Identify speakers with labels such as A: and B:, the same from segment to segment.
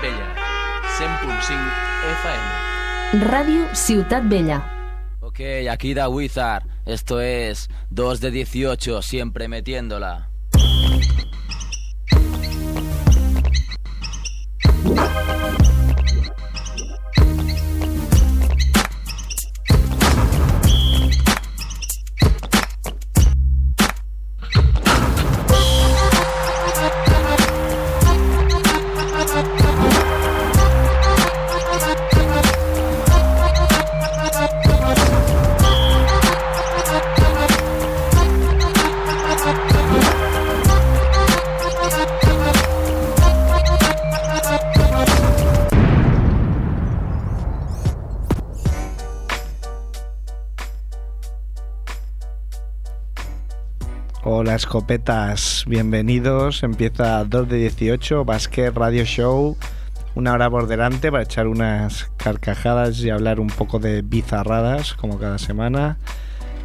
A: Bella, 100.5 FM.
B: Radio Ciutat Bella.
A: Ok, aquí da Wizard. Esto es 2 de 18, siempre metiéndola.
C: Escopetas, bienvenidos. Empieza 2 de 18, Basket Radio Show. Una hora por delante para echar unas carcajadas y hablar un poco de bizarradas, como cada semana.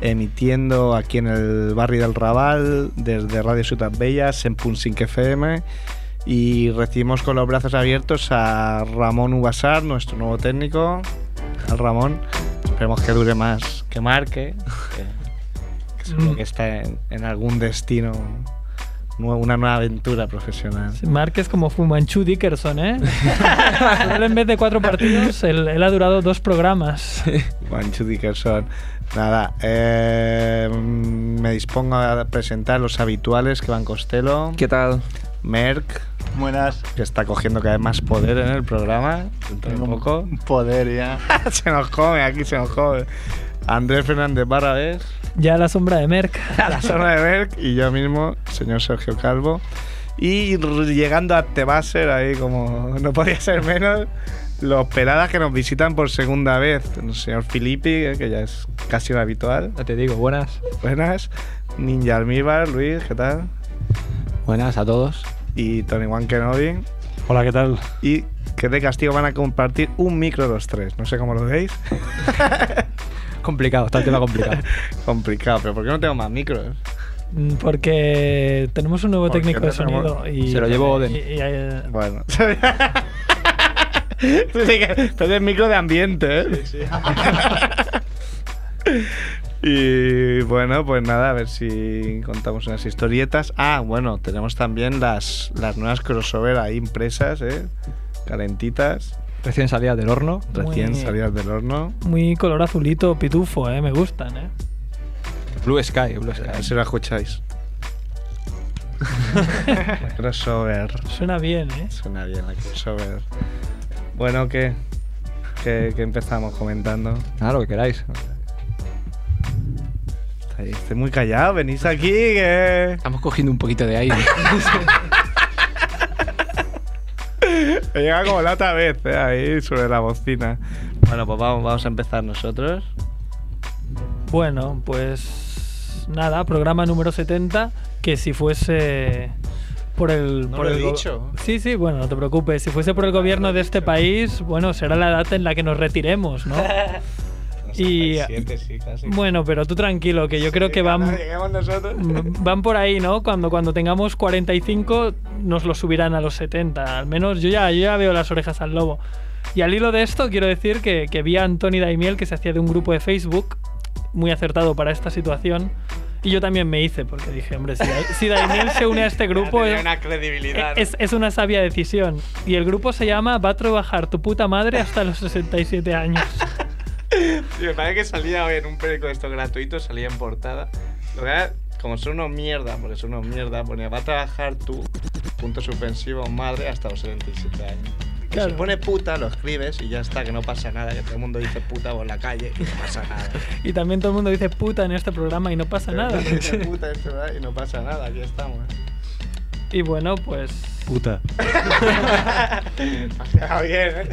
C: Emitiendo aquí en el barrio del Raval, desde Radio Ciutat Bella, en Punsink FM. Y recibimos con los brazos abiertos a Ramón Ubasar, nuestro nuevo técnico. Al Ramón. Esperemos que dure más que Marque. que- que seguro que está en, en algún destino, una nueva aventura profesional.
D: Mark es como Fumanchu Dickerson, ¿eh? Él en vez de cuatro partidos, él, él ha durado dos programas.
C: Juancho Dickerson. Nada, eh, me dispongo a presentar los habituales que van Costello,
E: ¿Qué tal?
C: Merck,
F: Buenas.
C: que está cogiendo cada vez más poder en el programa, dentro de poco.
F: Un poder ya.
C: se nos come, aquí se nos come. Andrés Fernández Barrabés,
D: Ya a la sombra de Merck.
C: a la zona de Merck, y yo mismo, señor Sergio Calvo. Y llegando a Tebaser, ahí como no podía ser menos, los peladas que nos visitan por segunda vez. El señor Filippi, que ya es casi un habitual.
E: Ya te digo, buenas.
C: Buenas. Ninja Almíbar, Luis, ¿qué tal?
E: Buenas a todos.
C: Y Tony Juan Kenobi.
F: Hola, ¿qué tal?
C: Y que de castigo van a compartir un micro los tres. No sé cómo lo veis.
E: Complicado, está el tema complicado.
C: Complicado, pero ¿por qué no tengo más micros?
D: Mm, Porque tenemos un nuevo
C: Porque
D: técnico de
C: tenemos-
D: sonido. Y,
E: Se lo llevó Oden.
D: y- y, eh,
C: Bueno. Sí, micro de ambiente, ¿eh? Y bueno, pues nada, a ver si contamos unas historietas. Ah, bueno, tenemos también las, las nuevas crossover ahí impresas, ¿eh? Calentitas,
E: Recién salida del horno.
C: recién
D: Muy-
C: salidas del horno.
D: muy color azulito, pitufo, ¿eh? Me gustan, ¿eh?
E: Blue Sky, Blue
C: A ver si
E: Sky.
C: lo escucháis. La crossover.
D: Suena bien, ¿eh?
C: Suena bien la crossover. Bueno, ¿qué? ¿Qué, qué empezamos comentando?
E: Nada, lo que queráis.
C: Estoy, estoy muy callado, venís aquí, que...
E: Estamos cogiendo un poquito de aire.
C: Me llega como la otra vez, ¿eh? ahí sobre la bocina. Bueno, pues vamos, vamos a empezar nosotros.
D: Bueno, pues nada, programa número 70, que si fuese por el...
C: No
D: por
C: lo he
D: el go-
C: dicho.
D: Sí, sí, bueno, no te preocupes. Si fuese por el gobierno de este país, bueno, será la edad en la que nos retiremos, ¿no? Y-
C: Siete, sí, casi.
D: bueno, pero tú tranquilo, que yo creo que van...
C: Nosotros.
D: Van por ahí, ¿no? Cuando, cuando tengamos 45 nos lo subirán a los 70. Al menos yo ya, yo ya veo las orejas al lobo. Y al hilo de esto quiero decir que, que vi a Anthony Daimiel que se hacía de un grupo de Facebook, muy acertado para esta situación. Y yo también me hice, porque dije, hombre, si, si Daimiel se une a este grupo es,
C: una credibilidad.
D: es, es una sabia decisión. Y el grupo se llama Va a trabajar tu puta madre hasta los 67 años.
C: Sí, me parece que salía hoy en un periódico de estos gratuitos, salía en portada. Lo que como son unos mierda, porque son unos mierda, ponía, va a trabajar tú, punto suspensivo, madre, hasta los 77 años.
D: Claro.
C: Si pone puta, lo escribes y ya está, que no pasa nada, que todo el mundo dice puta por la calle y no pasa nada.
D: Y también todo el mundo dice puta en este programa y no pasa nada.
C: Dice puta esto, ¿verdad? y no pasa nada, aquí estamos.
D: Y bueno, pues
F: Puta.
C: Ha quedado bien, ¿eh?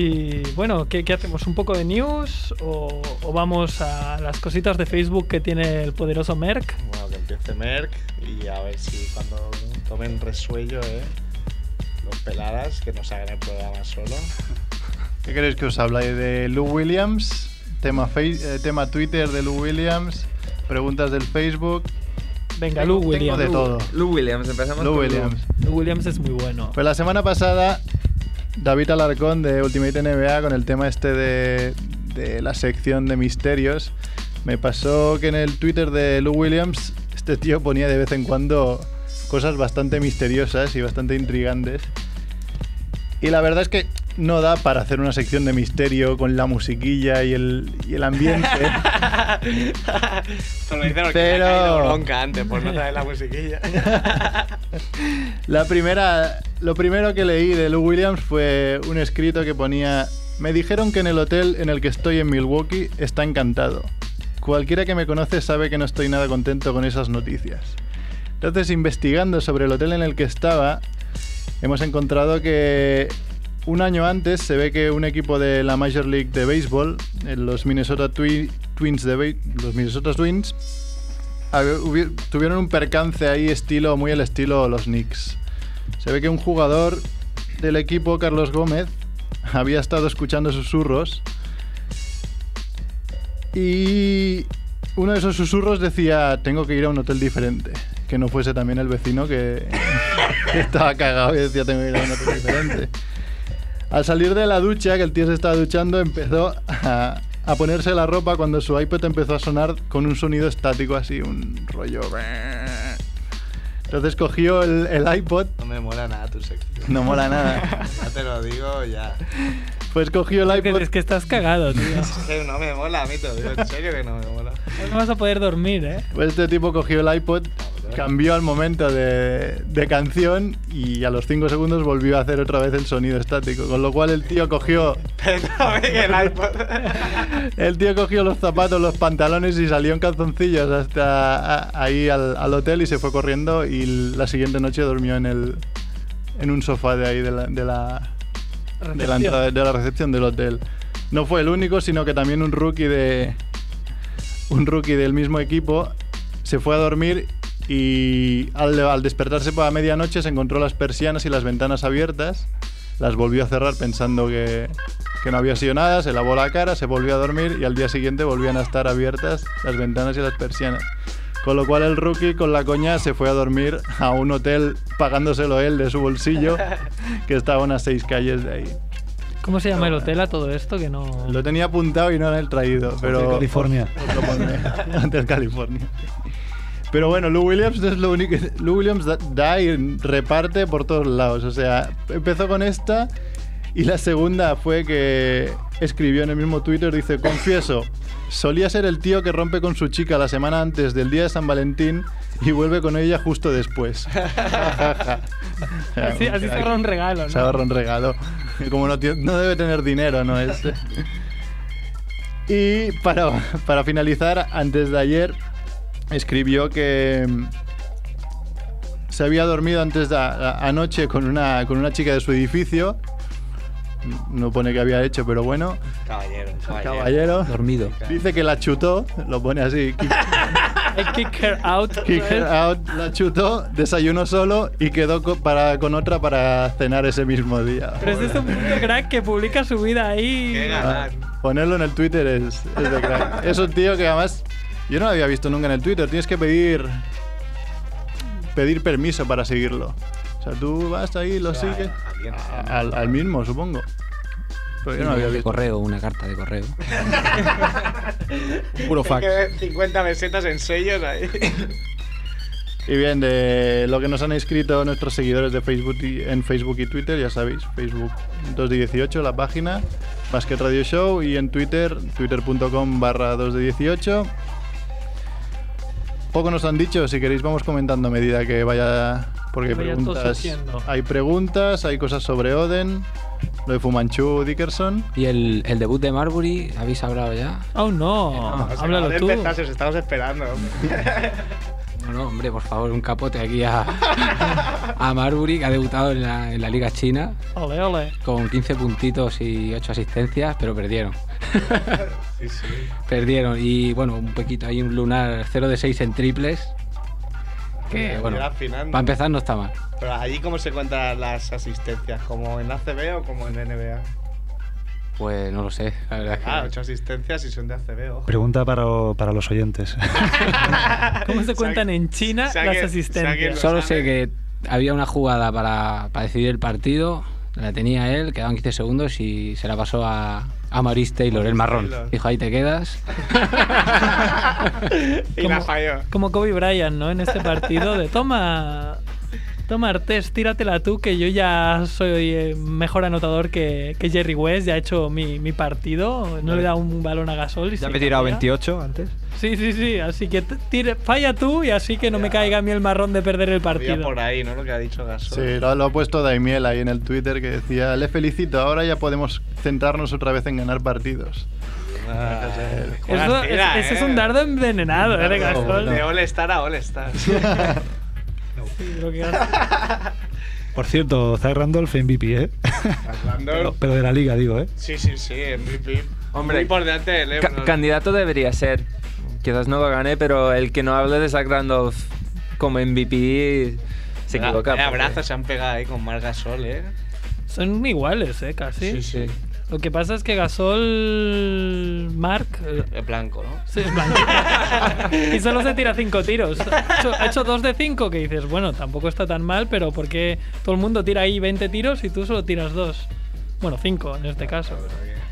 D: Y bueno, ¿qué, qué hacemos? ¿Un poco de news o, o vamos a las cositas de Facebook que tiene el poderoso Merck?
C: Bueno, que empiece Merck y a ver si cuando tomen resuello, ¿eh? Los peladas, que nos hagan el programa solo.
F: ¿Qué queréis que os hable de Lou Williams? Tema, face- eh, tema Twitter de Lou Williams, preguntas del Facebook
D: Venga, Lou
F: Tengo
D: Williams.
F: de todo.
G: Lou Williams, empezamos
F: Lou
G: con
F: Williams.
D: Lou Williams es muy bueno.
F: Pues la semana pasada, David Alarcón de Ultimate NBA con el tema este de, de la sección de misterios. Me pasó que en el Twitter de Lou Williams este tío ponía de vez en cuando cosas bastante misteriosas y bastante intrigantes. Y la verdad es que no da para hacer una sección de misterio con la musiquilla y el, y el ambiente.
C: Esto lo dice porque
F: Pero-
C: ha caído bronca antes por no traer la musiquilla.
F: La primera, lo primero que leí de Lou Williams fue un escrito que ponía: Me dijeron que en el hotel en el que estoy en Milwaukee está encantado. Cualquiera que me conoce sabe que no estoy nada contento con esas noticias. Entonces, investigando sobre el hotel en el que estaba, hemos encontrado que un año antes se ve que un equipo de la Major League de Béisbol, los Minnesota Twi- Twins los Minnesota Twins, tuvieron un percance ahí estilo muy el estilo los Knicks. Se ve que un jugador del equipo, Carlos Gómez, había estado escuchando susurros y uno de esos susurros decía, tengo que ir a un hotel diferente. Que no fuese también el vecino que, que estaba cagado y decía, tengo que ir a un hotel diferente. Al salir de la ducha, que el tío se estaba duchando, empezó a, a ponerse la ropa cuando su iPod empezó a sonar con un sonido estático así, un rollo... Entonces cogió el, el iPod,
C: No me mola nada tu sección.
F: no mola nada,
C: Ya te lo digo, ya.
F: pues cogió el iPod...
D: Es que estás cagado, tío.
C: Es que no me mola a mí, te lo digo en serio que no me mola.
D: No vas a poder dormir, ¿eh?
F: Pues este tipo cogió el iPod, cambió al momento de, de canción y a los 5 segundos volvió a hacer otra vez el sonido estático. Con lo cual el tío cogió,
C: el
F: tío cogió los zapatos, los pantalones y salió en calzoncillos hasta a- ahí al, al hotel y se fue corriendo y la siguiente noche durmió en el en un sofá de ahí de la, de la, de la entrada- de la recepción del hotel. No fue el único, sino que también un rookie de un rookie del mismo equipo se fue a dormir y al, al despertarse por la medianoche se encontró las persianas y las ventanas abiertas. Las volvió a cerrar pensando que, que no había sido nada, se lavó la cara, se volvió a dormir y al día siguiente volvían a estar abiertas las ventanas y las persianas. Con lo cual el rookie con la coña se fue a dormir a un hotel pagándoselo él de su bolsillo, que estaba a unas seis calles de ahí.
D: ¿Cómo se llama el hotel a todo esto? Que no.
F: Lo tenía apuntado y no lo he traído, pero...
H: California.
F: lo pondré. Hotel California. Pero bueno, Lou Williams es lo único. Lou Williams da, da y reparte por todos lados. O sea, empezó con esta y la segunda fue que escribió en el mismo Twitter, dice, confieso, solía ser el tío que rompe con su chica la semana antes del día de San Valentín y vuelve con ella justo después.
D: Así, así se ahorra un regalo,
F: Se
D: ¿no?
F: ahorra un regalo. Como no, no debe tener dinero, ¿no? Es... Y para, para finalizar, antes de ayer, escribió que mm, se había dormido antes de a- anoche con una, con una chica de su edificio. No pone que había hecho, pero bueno.
C: Caballero, caballero.
F: Caballero.
I: Dormido.
F: Dice que la chutó, lo pone así. kick-
D: her out.
F: kick her out, la chutó, desayunó solo y quedó co- para, con otra para cenar ese mismo día.
D: Pero es de ese puto crack que publica su vida ahí.
C: Qué
F: Ah. Ponerlo en el Twitter es, es de crack. Es un tío que además yo no lo había visto nunca en el Twitter. Tienes que pedir pedir permiso para seguirlo. O sea, tú vas ahí, lo sigues. Al, al mismo, supongo. Pero yo no lo había
I: de
F: visto.
I: correo, una carta de correo. Puro fax.
C: que ver 50 mesetas en sellos ahí.
F: Y bien, de lo que nos han escrito nuestros seguidores de Facebook y, en Facebook y Twitter, ya sabéis, Facebook 2 de 18, la página, Basket Radio Show, y en Twitter, twitter.com barra 2 de 18. Poco nos han dicho, si queréis vamos comentando a medida que vaya, porque
D: vaya
F: preguntas, hay preguntas, hay cosas sobre Oden, lo de Fumanchu Dickerson.
I: Y el, el debut de Marbury, ¿habéis hablado ya?
D: Oh, no.
C: O sea,
D: Háblalo tú.
C: empezar, si os estamos esperando.
I: No, no, hombre, por favor, un capote aquí a, a Marbury, que ha debutado en la, en la Liga China
D: Ole, ole.
I: con 15 puntitos y 8 asistencias, pero perdieron.
C: Sí, sí.
I: perdieron. Y bueno, un poquito, hay un lunar 0 de 6 en triples. Que bueno, para empezar no está mal.
C: Pero allí, ¿cómo se cuentan las asistencias? ¿Como en ACB o como en NBA?
I: Pues no lo sé, la verdad es que...
C: Ah, ocho asistencias y son de ACB, ojo.
G: Pregunta para, para los oyentes.
D: ¿Cómo se cuentan en China las asistencias?
I: Solo sé que había una jugada para, para decidir el partido, la tenía él, quedaban 15 segundos y se la pasó a, a Maurice Taylor, el marrón.
C: Taylor.
I: Dijo, ahí te quedas.
C: y la
D: Como-
C: falló.
D: Como Kobe Bryant, ¿no? En este partido de toma. Toma Artés, tíratela tú, que yo ya soy eh, mejor anotador que, que Jerry West, ya he hecho mi, mi partido, no le he dado un balón a Gasol. y
J: Ya
D: se
J: me he tirado
D: tira.
J: 28 antes.
D: Sí, sí, sí, así que t- tire- falla tú y así que no me caiga a mí el marrón de perder el
C: Había
D: partido.
C: por ahí, ¿no? Lo que ha dicho Gasol.
F: Sí, lo, lo ha puesto Daimiel ahí en el Twitter que decía, le felicito, ahora ya podemos centrarnos otra vez en ganar partidos.
C: Ah,
D: Eso-
C: tira,
D: es- ese es
C: ¿eh?
D: un dardo envenenado, ¿eh? De Gasol.
C: De All-Star a All-Star.
D: Sí, creo que Gasol-
G: Por cierto, Zach Randolph MVP, ¿eh? pero, pero de la liga, digo, ¿eh?
C: Sí, sí, sí, MVP.
J: Hombre,
C: Muy por delante de
J: Ca-
C: LeBron.
J: candidato debería ser. Quizás no lo gane, pero el que no hable de Zach Randolph como MVP se equivoca.
C: abrazos se han pegado ahí con Marc Gasol, ¿eh?
D: Son iguales, ¿eh? Casi.
C: Sí, sí.
D: Lo que pasa es que Gasol. Mark. Eh,
C: Es blanco, ¿no?
D: Sí, es blanco. y solo se tira cinco tiros. Ha hecho, ha hecho dos de cinco que dices, bueno, tampoco está tan mal, pero ¿por qué todo el mundo tira ahí 20 tiros y tú solo tiras dos? Bueno, cinco en este caso.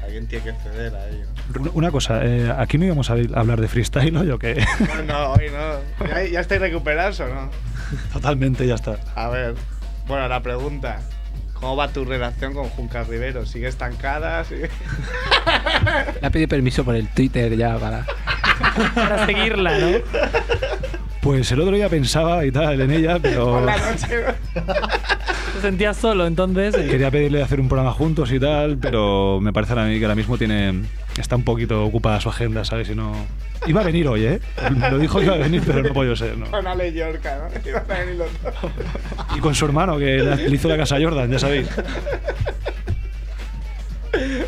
C: Alguien, tiene que ceder a ello.
G: Una- cosa, eh, aquí no íbamos a hablar de freestyle, ¿no? Yo que
C: No, no, hoy no. ¿Ya, ya estáis recuperados o no?
G: totalmente ya está.
C: A ver, bueno, la pregunta. ¿Cómo va tu relación con Junca Rivero? ¿Sigue estancada? ¿Sigue-
I: Le ha pedido permiso por el Twitter ya para...
D: Para seguirla, ¿no?
G: Pues el otro día pensaba y tal en ella, pero
C: Por la noche, ¿no?
D: Te sentías solo, entonces.
G: quería pedirle hacer un programa juntos y tal, pero me parece a mí que ahora mismo tiene está un poquito ocupada su agenda, ¿sabes? Y no iba a venir hoy, ¿eh? Lo dijo que iba a venir, pero no puedo ser, ¿no?
C: Con Ale Yorca, ¿no? Iban a venir los dos.
G: Y con su hermano que le hizo la casa a Jordan, ya sabéis.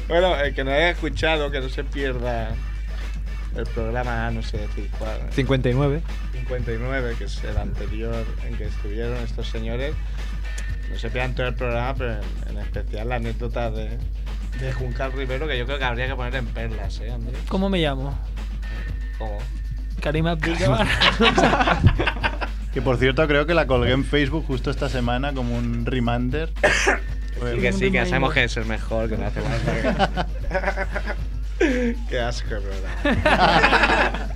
C: Bueno, el que no haya escuchado, que no se pierda el programa, no sé decir cuál.
J: 59.
C: 59, que es el anterior en que estuvieron estos señores. No se pierdan todo el programa, pero en, en especial la anécdota de, de Juncal Rivero, que yo creo que habría que poner en perlas, ¿eh, Andrés?
D: ¿Cómo me llamo?
C: ¿Cómo?
D: Karim Abdul-Jabbar.
F: Que por cierto creo que la colgué en Facebook justo esta semana como un reminder.
C: Sí, que sí, que ya sabemos que es el mejor, que no hace falta. que- Qué asco, verdad.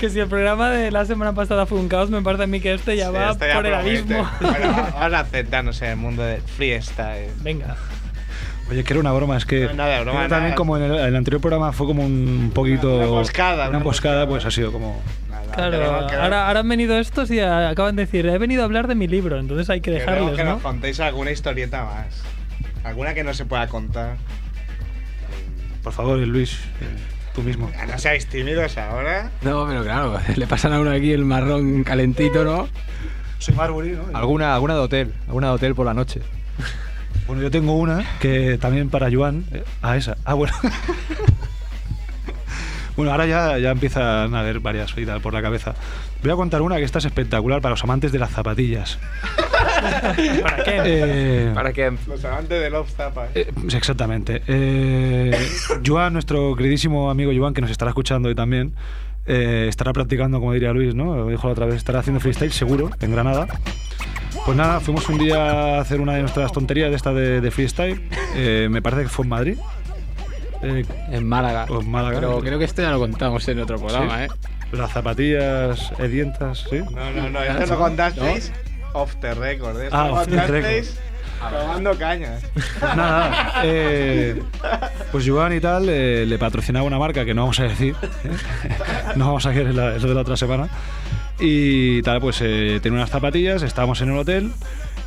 D: que si el programa de la semana pasada fue un caos, me parece a mí que este ya
C: Sí,
D: va
C: esto ya
D: por el abismo.
C: Bueno, vamos a aceptar, no sé, el mundo del freestyle.
D: Venga.
G: Oye, que era una broma, es que
C: No, nada, broma,
G: también
C: nada.
G: como en el, el anterior programa fue como un poquito
C: Una emboscada,
G: una emboscada, pues ha sido como
C: Nada,
D: Claro,
C: que-
D: ahora, ahora han venido estos y acaban de decir, he venido a hablar de mi libro, entonces hay que
C: queremos
D: dejarles,
C: que
D: ¿no?
C: nos contéis alguna historieta más. Alguna que no se pueda contar.
G: por favor, Luis, eh, tú mismo.
C: No seáis tímidos ahora.
I: No, pero claro, le pasan a uno aquí el marrón calentito, ¿no?
G: Soy Marbury, ¿no?
J: Alguna, alguna de hotel. Alguna de hotel por la noche.
G: Bueno, yo tengo una que también para Joan. eh, ah, esa. Ah, bueno. bueno, ahora ya, ya empiezan a haber varias y tal por la cabeza. Voy a contar una que esta es espectacular para los amantes de las zapatillas.
D: ¿Para qué?
G: Eh,
J: Para que
C: Los amantes de Love Zappa.
G: eh, exactamente. Eh, Joan, nuestro queridísimo amigo Joan, que nos estará escuchando hoy también, eh, estará practicando, como diría Luis, ¿no? Lo dijo la otra vez, estará haciendo freestyle seguro, en Granada. Pues nada, fuimos un día a hacer una de nuestras tonterías de esta de, de freestyle. Eh, me parece que fue en Madrid. Eh,
I: En Málaga.
G: o en Málaga.
I: Pero creo que esto ya lo contamos en otro programa,
G: Sí.
I: ¿eh?
G: Las zapatillas edientas, ¿sí?
C: No, no, no, esto lo contasteis off the record. Esto
G: Ah, off the
C: contasteis tomando cañas.
G: Pues nada, eh, pues Joan y tal eh, le patrocinaba una marca que no vamos a decir, ¿eh? no vamos a decir es la- es lo de la otra semana. Y tal, pues eh, tenía unas zapatillas, estábamos en el hotel,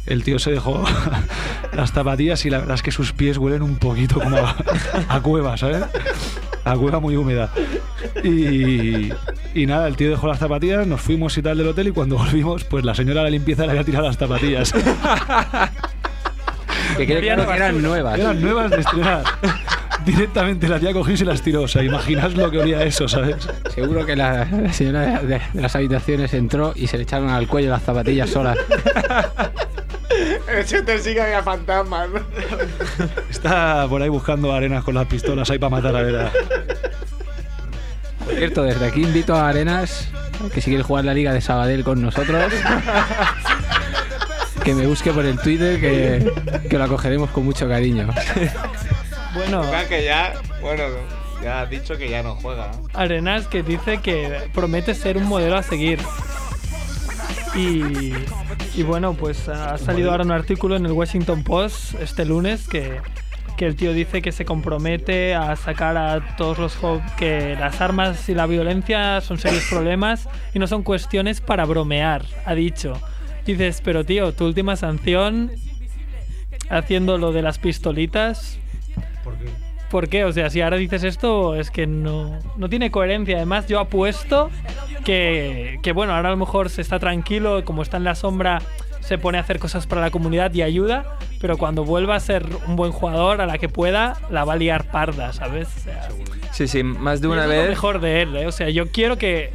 G: el tío se dejó las zapatillas y la verdad es que sus pies huelen un poquito como a, a cueva, ¿sabes? A cueva muy húmeda. Y, y nada, el tío dejó las zapatillas, nos fuimos y tal del hotel y cuando volvimos, pues la señora de la limpieza le había tirado las zapatillas.
I: Que quede claro que eran nuevas.
G: Eran nuevas de estrenar. Directamente la tía cogió y se las tiró. O sea, imaginas lo que olía eso, ¿sabes?
I: Seguro que la, la señora de, de las habitaciones entró y se le echaron al cuello las zapatillas solas.
C: Ese te sigue había fantasmas. ¿no?
G: Está por ahí buscando arenas con las pistolas ahí para matar a Vera.
I: Por cierto, desde aquí invito a Arenas, que si quiere jugar la Liga de Sabadell con nosotros, que me busque por el Twitter, que, que lo acogeremos con mucho cariño.
D: Bueno,
C: que ya, bueno, ya has dicho que ya no juega. ¿no?
D: Arenas que dice que promete ser un modelo a seguir. Y, y bueno, pues ha salido ahora un artículo en el Washington Post este lunes que, que el tío dice que se compromete a sacar a todos los que las armas y la violencia son serios problemas y no son cuestiones para bromear, ha dicho. Dices, pero tío, tu última sanción haciendo lo de las pistolitas, ¿Por qué? O sea, si ahora dices esto, es que no, no tiene coherencia. Además, yo apuesto que, que, bueno, ahora a lo mejor se está tranquilo, como está en la sombra, se pone a hacer cosas para la comunidad y ayuda, pero cuando vuelva a ser un buen jugador, a la que pueda, la va a liar parda, ¿sabes? O sea,
J: Sí, sí, más de una
D: es lo
J: vez.
D: mejor de él, ¿eh? O sea, yo quiero que,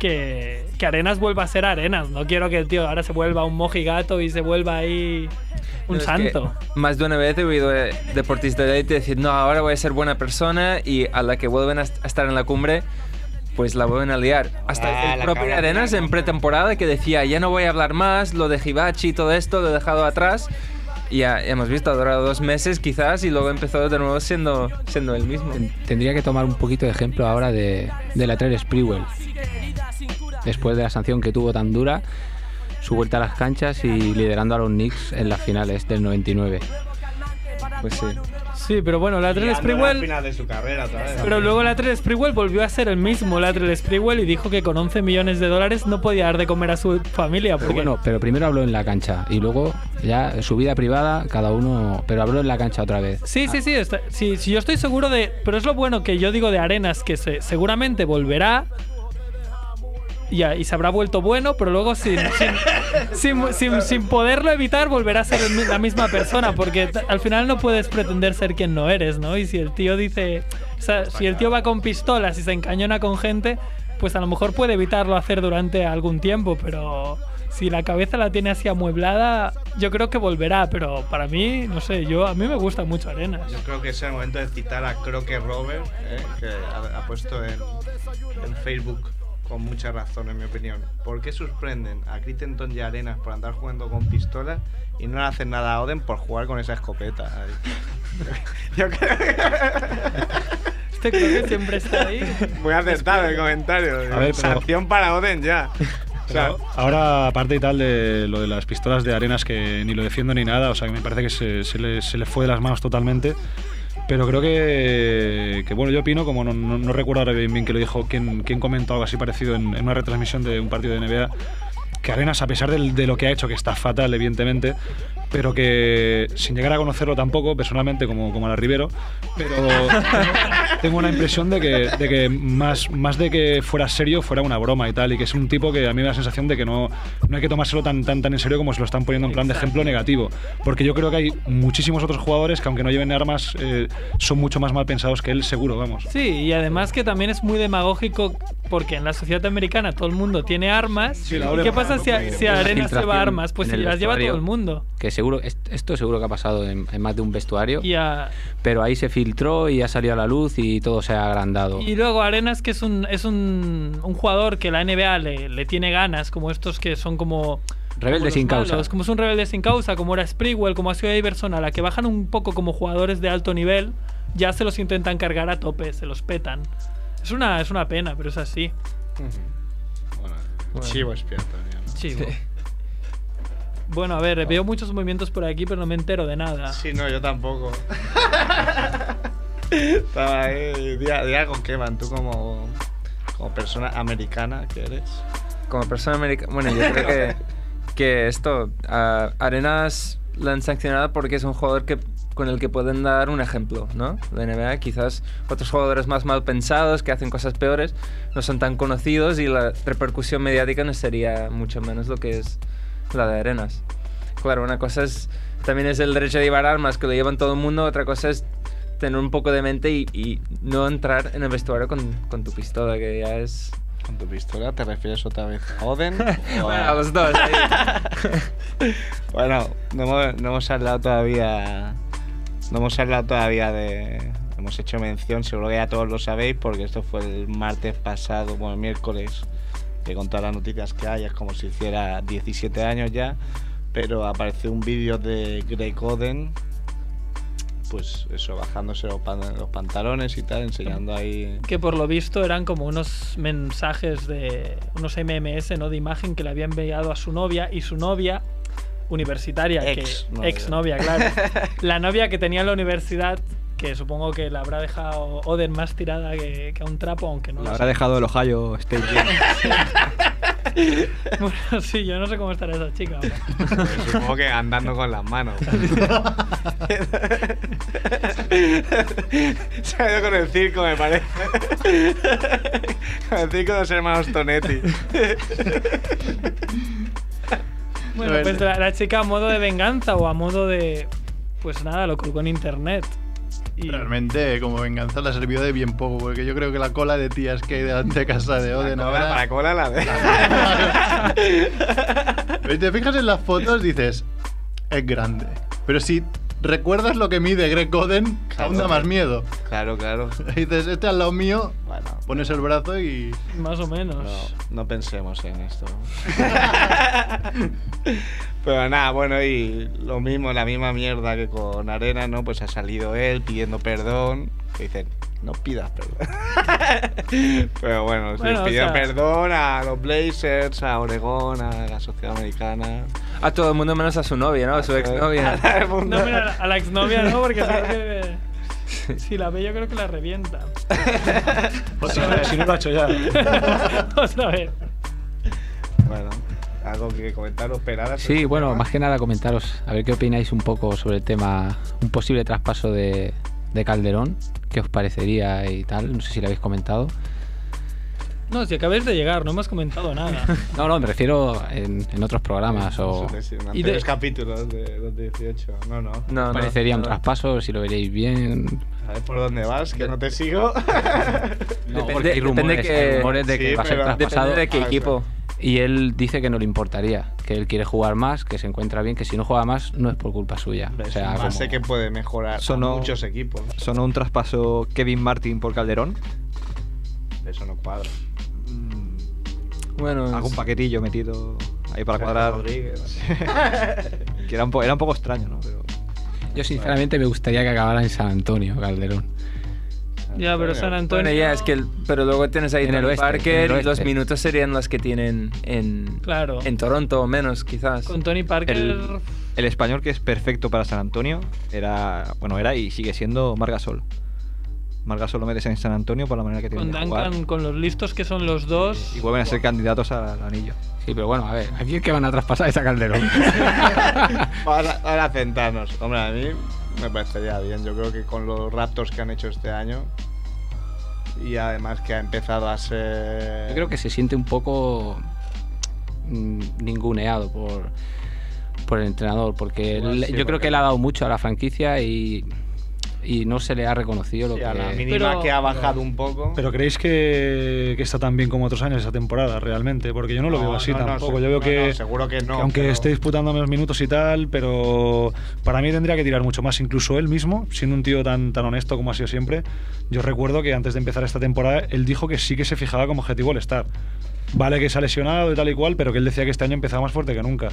D: que, que Arenas vuelva a ser Arenas. No quiero que el tío ahora se vuelva un mojigato y se vuelva ahí un
J: No, es que
D: santo.
J: Más de una vez he oído de deportistas de élite decir, no, ahora voy a ser buena persona y a la que vuelven a est- a estar en la cumbre, pues la vuelven a liar. Hasta
C: Ah,
J: el propio Arenas en pretemporada que decía, ya no voy a hablar más, lo de Hibachi y todo esto lo he dejado atrás. Y ya hemos visto, ha durado dos meses quizás y luego empezó de nuevo siendo, siendo el mismo.
I: Ten- Tendría que tomar un poquito de ejemplo ahora de, de la Trell Sprewell. Después de la sanción que tuvo tan dura, su vuelta a las canchas y liderando a los Knicks en las finales del 99.
J: Pues sí.
D: Sí, pero bueno, Latrell
C: la
D: Sprewell...
C: final de su carrera otra vez.
D: Pero luego Latrell Sprewell volvió a ser el mismo Latrell Sprewell y dijo que con 11 millones de dólares no podía dar de comer a su familia.
I: Pero bueno, pero primero habló en la cancha y luego ya su vida privada, cada uno, pero habló en la cancha otra vez.
D: Sí, sí, sí, está- sí, sí, yo estoy seguro de... Pero es lo bueno que yo digo de Arenas, que se, seguramente volverá y, a- y se habrá vuelto bueno, pero luego sin, sin, sin, poderlo evitar volverá a ser la misma persona, porque al final no puedes pretender ser quien no eres, ¿no? Y si el tío dice... O sea, si el tío va con pistolas y se encañona con gente, pues a lo mejor puede evitarlo hacer durante algún tiempo, pero... Si la cabeza la tiene así amueblada, yo creo que volverá, pero para mí, no sé, yo a mí me gusta mucho Arenas.
C: Yo creo que es el momento de citar a Croque Robert, eh, que ha, ha puesto en, en Facebook con mucha razón, en mi opinión. ¿Por qué suspenden a Crittenton y Arenas por andar jugando con pistolas y no le hacen nada a Oden por jugar con esa escopeta? Yo creo que...
D: Este creo que siempre está ahí.
C: Muy acertado el comentario.
G: A ver, pero-
C: Sanción para Oden ya. O sea,
G: Pero ahora, aparte y tal de lo de las pistolas de arenas, que ni lo defiendo ni nada, o sea, que me parece que se, se le, se le fue de las manos totalmente. Pero creo que, bueno, yo opino, como no, no- recuerdo ahora bien, bien que lo dijo, quién, quién comentó algo así parecido en, una retransmisión de un partido de NBA, que Arenas, a pesar de lo que ha hecho, que está fatal, evidentemente, pero que sin llegar a conocerlo tampoco, personalmente, como, como a la Rivero, pero tengo una impresión de que, de que más, más de que fuera serio, fuera una broma y tal, y que es un tipo que a mí me da la sensación de que no, no hay que tomárselo tan, tan, tan en serio como se lo están poniendo en plan de ejemplo negativo, porque yo creo que hay muchísimos otros jugadores que aunque no lleven armas, eh, son mucho más mal pensados que él, seguro, vamos.
D: Sí, y además que también es muy demagógico porque en la sociedad americana todo el mundo tiene armas.
G: la
D: ¿Y qué pasa
G: ¿no?
D: si, a- si Arenas
I: filtración
D: lleva armas? Pues
I: el
D: las lleva todo el mundo.
I: Que seguro, esto seguro que ha pasado en, en más de un vestuario,
D: Y, a-
I: pero ahí se filtró y ha salido a la luz y todo se ha agrandado.
D: y luego Arenas, que es un, es un, un jugador que la NBA le, le tiene ganas, como estos que son como.
I: Rebelde
D: como los
I: sin causa.
D: malos, como es un rebelde sin causa, como era Sprewell, como ha sido Iverson, a la que bajan un poco como jugadores de alto nivel, ya se los intentan cargar a tope, se los petan. Es una, es una pena, pero es así.
C: chivo expiatorio. ¿no?
D: Chivo. Bueno, a ver, veo muchos movimientos por aquí, pero no me entero de nada.
C: Sí, no, yo tampoco. Estaba ahí. Di, di algo, Kevin, tú como, como persona americana que eres.
J: Como persona americana. Bueno, yo creo que, que esto. a Arenas la han sancionado porque es un jugador que, con el que pueden dar un ejemplo, ¿no? De NBA. Quizás otros jugadores más mal pensados que hacen cosas peores no son tan conocidos y la repercusión mediática no sería mucho menos lo que es la de Arenas. Claro, una cosa es. También es el derecho de llevar armas que lo llevan todo el mundo, otra cosa es tener un poco de mente y, y no entrar en el vestuario con, con tu pistola, que ya es
C: Con tu pistola, ¿te refieres otra vez a Oden? o
J: Bueno,
C: a-
J: los dos. ahí.
C: Bueno, no hemos, no hemos hablado todavía. No hemos hablado todavía de. Hemos hecho mención, seguro que ya todos lo sabéis, porque esto fue el martes pasado, bueno, el miércoles, que con todas las noticias que hay es como si hiciera 17 años ya. Pero apareció un vídeo de Greg Oden, pues eso, bajándose los, pan- los pantalones y tal, enseñando ahí.
D: Que por lo visto eran como unos mensajes de unos MMS, ¿no? De imagen que le había enviado a su novia y su novia universitaria,
C: Ex
D: que
C: novia.
D: ex novia, claro. la novia que tenía en la universidad, que supongo que la habrá dejado Oden más tirada que, que a un trapo, aunque no
E: La
D: lo
E: habrá dejado el Ohio State.
D: Bueno, sí, yo no sé cómo estará esa chica. hombre.
C: Pues supongo que andando con las manos. Se ha ido con el circo, me parece. con el circo de los hermanos Tonetti.
D: Bueno, pues la, la chica a modo de venganza o a modo de. Pues nada, lo colgó en internet. Y
F: Realmente, como venganza, le ha servido de bien poco, porque yo creo que la cola de tías que hay delante de casa de Oden ahora.
C: Para cola la de.
F: Pero si te fijas en las fotos, dices, es grande. Pero si recuerdas lo que mide Greg Oden, aún da más miedo.
C: Claro, claro.
F: dices, este al lado mío,
C: Bueno,
F: pones el brazo y.
D: más o menos.
C: no, no pensemos en esto. Pero nada, bueno, y lo mismo, la misma mierda que con Arena, ¿no? Pues ha salido él pidiendo perdón. Que dicen, no pidas perdón. Pero bueno, sí,
D: Bueno,
C: pidió
D: sea-
C: perdón a los Blazers, a Oregón, a la sociedad americana.
J: A todo el mundo menos a su novia, ¿no? A su exnovia.
D: No, mira, a la exnovia no, porque que. Si la ve, yo creo que la revienta.
G: Si no, si no lo ha hecho ya.
D: Otra vez.
C: Bueno, algo que comentar, operadas.
I: Sí, bueno, más que nada comentaros, a ver qué opináis un poco sobre el tema, un posible traspaso de, de Calderón, qué os parecería y tal, no sé si lo habéis comentado.
D: No, si acabáis de llegar, no hemos comentado nada.
I: No, no, me refiero en, en otros programas o...
C: Sí, en
D: Y de-
C: capítulos de los 18. No, no.
J: No, no,
I: parecería un
J: no.
I: traspaso, si lo veréis bien.
C: A ver por dónde vas, que no te sigo.
I: No,
J: Depende-
I: porque hay rumores,
J: depende que-
I: rumores de que
C: Sí,
I: va a ser
C: pero
I: traspasado.
J: Depende de qué
C: Ah,
J: equipo.
I: Y él dice que no le importaría, que él quiere jugar más, que se encuentra bien, que si no juega más no es por culpa suya. O sea,
C: Más sé que puede mejorar
E: Sonó-
C: a muchos equipos.
E: Sonó un traspaso Kevin Martin por Calderón.
C: Eso no cuadra.
J: Bueno,
E: Algún paquetillo metido ahí para cuadrar. Que era un, po- era un poco extraño, ¿no? Pero
I: Yo sinceramente me gustaría que acabara en San Antonio, Calderón.
D: Ya, pero San Antonio.
J: bueno, ya es que. el- pero luego tienes ahí
I: En el oeste, en
J: Parker
I: el
J: y los minutos serían los que tienen en,
D: Claro.
J: en Toronto o menos, quizás.
D: Con Tony Parker.
E: el, el español que es perfecto para San Antonio era, bueno, era y sigue siendo Margasol. Margasol lo metes en San Antonio por la manera que tiene
D: Con
E: de jugar.
D: Duncan, con los listos que son los dos.
E: Y vuelven a ser candidatos al anillo.
I: Sí, pero bueno, a ver, aquí es que van a traspasar esa Calderón.
C: Ahora, ahora a centrarnos. Hombre, a mí me parecería bien. Yo creo que con los Raptors que han hecho este año y además que ha empezado a ser.
I: Yo creo que se siente un poco mm, ninguneado por, por el entrenador, porque
C: Igual
I: él-
C: sí,
I: yo creo que él ha dado mucho a la franquicia y, y no se le ha reconocido lo
C: Sí,
I: que...
C: a la mínima
D: Pero-
C: que ha bajado un poco.
G: Pero ¿creéis que, que está tan bien como otros años esa temporada realmente? Porque yo no lo veo así
C: no, no,
G: tampoco.
C: se-
G: yo veo
C: no,
G: que,
C: no, seguro que no.
G: que aunque
C: pero-
G: esté disputando menos minutos y tal, pero para mí tendría que tirar mucho más. Incluso él mismo, siendo un tío tan, tan honesto como ha sido siempre, yo recuerdo que antes de empezar esta temporada él dijo que sí que se fijaba como objetivo el estar. Vale que se ha lesionado y tal y cual, pero que él decía que este año empezaba más fuerte que nunca.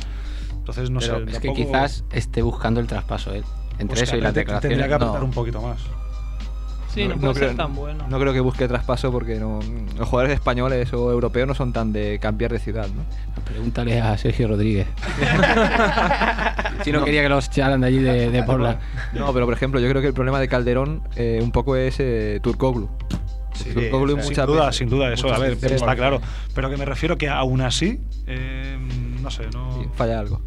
G: Entonces, no
I: Pero
G: sé.
I: es que
G: tampoco-
I: quizás esté buscando el traspaso él. Entre
G: pues,
I: eso y declaraciones.
G: Tendría que apretar
I: no.
G: un poquito más.
D: Sí, no,
E: No
D: puede
E: creo-
D: ser tan bueno.
E: No creo que busque traspaso porque no, los jugadores españoles o europeos no son tan de cambiar de ciudad, ¿no?
I: Pregúntale a Sergio Rodríguez. si no, quería que los echaran de allí de, de Portland.
E: No, pero por ejemplo, yo creo que el problema de Calderón eh, un poco es eh, Turkoglu.
C: Sí,
E: Turkoglu
C: o sea,
G: Sin duda,
E: veces-
G: sin duda, eso, a ver, está claro. Pero que me refiero que aún así, eh, no sé, no.
E: Falla algo.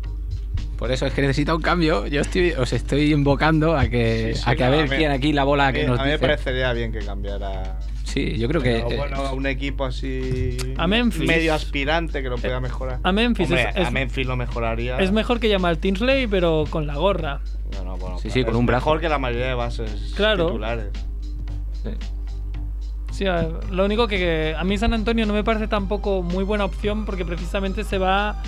I: Por eso es que necesita un cambio. Yo estoy, os estoy invocando a que,
C: Sí, sí,
I: a, que a ver
C: a mí-
I: quién aquí la bola
C: A mí,
I: que nos
C: a mí me
I: dice.
C: parecería bien que cambiara.
I: Sí, yo creo que.
C: Pero,
I: eh,
C: bueno, un equipo así.
D: A Memphis.
C: Medio aspirante que lo pueda mejorar.
D: a Memphis
C: Hombre,
D: es-
C: a Memphis lo mejoraría.
D: Es mejor que llamar Tinsley, pero con la gorra.
C: No, no, bueno,
I: Sí,
C: claro,
I: sí, con un brazo.
C: Mejor que la mayoría de bases
D: Claro.
C: titulares.
J: Sí.
D: Sí, a ver, lo único que, que a mí San Antonio no me parece tampoco muy buena opción porque precisamente se va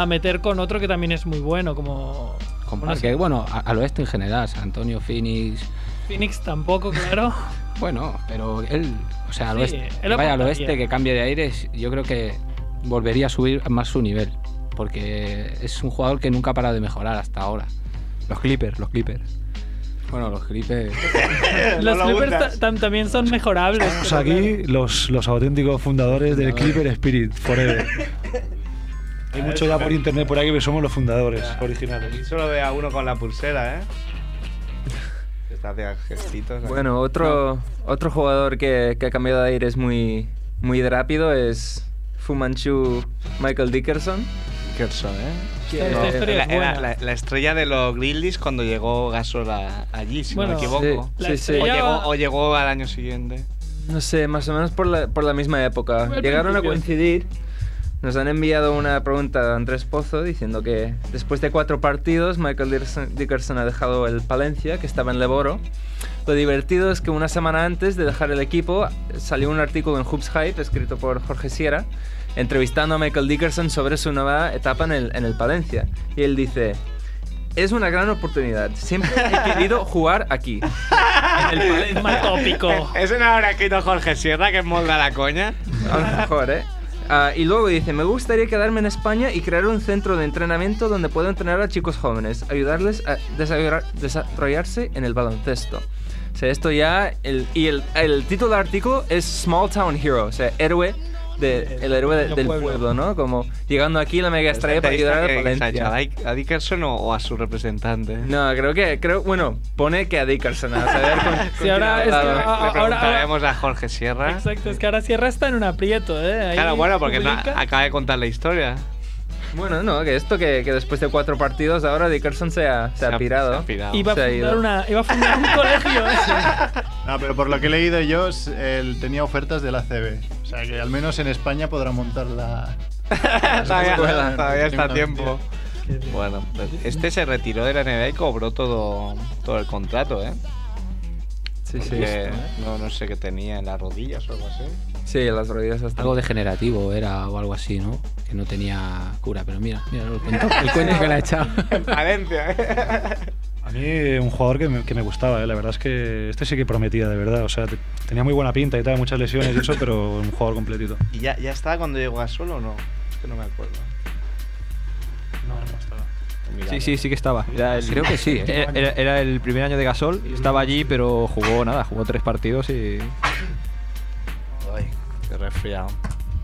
D: a meter con otro que también es muy bueno, como
I: Con
D: bueno,
I: a- al oeste en general, San Antonio, Phoenix.
D: Phoenix tampoco, claro.
I: Bueno, pero él, o sea, al
D: Sí,
I: oeste, vaya al oeste, que cambie de aires, yo creo que volvería a subir más su nivel. Porque es un jugador que nunca ha parado de mejorar hasta ahora.
E: Los Clippers, los Clippers.
I: Bueno, los Clippers.
D: Los
C: lo
D: Clippers también son mejorables. Pero
G: aquí los, los auténticos fundadores del Clipper Spirit Forever. Hay mucho ya por internet por aquí que somos los fundadores originales.
C: Aquí solo ve a uno con la pulsera, ¿eh? Se está gestitos. ahí.
J: Bueno, otro, otro jugador que, que ha cambiado de aires muy, muy rápido es Fu Manchu Michael Dickerson.
C: Dickerson, ¿eh?
D: Esta- esta
J: No,
D: historia
C: Era,
D: buena.
C: la, la estrella de los Grizzlies cuando llegó Gasol a- allí, si
D: Bueno,
C: no me equivoco.
D: La
J: Sí, sí.
C: O, llegó, o llegó al año siguiente.
J: No sé, más o menos por la, por la misma época. Llegaron a
D: principio.
J: coincidir. Nos han enviado una pregunta a Andrés Pozo diciendo que después de cuatro partidos, Michael Dickerson, ha dejado el Palencia, que estaba en Leboro. Lo divertido es que una semana antes de dejar el equipo salió un artículo en Hoops Hype escrito por Jorge Sierra entrevistando a Michael Dickerson sobre su nueva etapa en el, en el Palencia. Y él dice, es una gran oportunidad. Siempre he querido jugar aquí. En el Palencia.
D: Más tópico.
C: ¿Eso no habrá escrito Jorge Sierra que molda la coña?
J: A lo mejor, ¿eh? Ah, y luego dice, me gustaría quedarme en España y crear un centro de entrenamiento donde pueda entrenar a chicos jóvenes, ayudarles a desarrollar- desarrollarse en el baloncesto. O sea, esto ya... El, y el, el título del artículo es Small Town Hero, o sea, héroe de, el héroe de-
D: Del
J: del
D: pueblo.
J: pueblo. ¿no? Como llegando aquí la mega estrella para ayudar a
C: ¿Que- que se ha
J: Valencia.
C: hecho ¿A Dick- ¿A Dickerson o, o a su representante?
J: No, creo que, creo, bueno, pone que a Dickerson, a saber con, con
D: Sí, ahora es
J: ha
D: que- ah, ahora-
C: preguntaremos a Jorge Sierra.
D: Exacto, es que ahora Sierra está en un aprieto, ¿eh? Ahí
C: Claro, bueno, porque no- acaba de contar la historia.
J: Bueno, no, que esto que, que después de cuatro partidos ahora Dickerson se ha, se ha pirado.
C: se ha pirado.
D: Iba a,
J: Se ha
D: fundar una, iba a fundar un colegio. ¿eh?
F: No, pero por lo que he leído yo, él tenía ofertas de la CB. O sea que al menos en España podrá montar la.
C: todavía,
F: escuela.
C: todavía está a tiempo. Bueno, pues este se retiró de la NBA y cobró todo, todo el contrato, ¿eh?
J: Sí, sí.
C: No, no sé qué tenía en las rodillas o algo así.
J: Sí, las rodillas hasta.
I: Algo degenerativo era o algo así, ¿no? Que no tenía cura. Pero mira, mira el cuento, el cuento que le ha echado.
C: En Valencia, ¿eh?
G: A mí un jugador que me, que me gustaba, ¿eh? la verdad es que este sí que prometía, de verdad. O sea, te- tenía muy buena pinta y tal, muchas lesiones y eso, pero un jugador completito.
C: ¿Y ya, ya estaba cuando llegó a solo o no? Es que no me acuerdo.
G: No, no estaba.
E: Sí, sí, sí que estaba. Era el-
I: Creo que sí, ¿eh?
E: Era, era- era el primer año de Gasol. Estaba allí, pero jugó nada, jugó tres partidos y.
C: Ay, qué resfriado.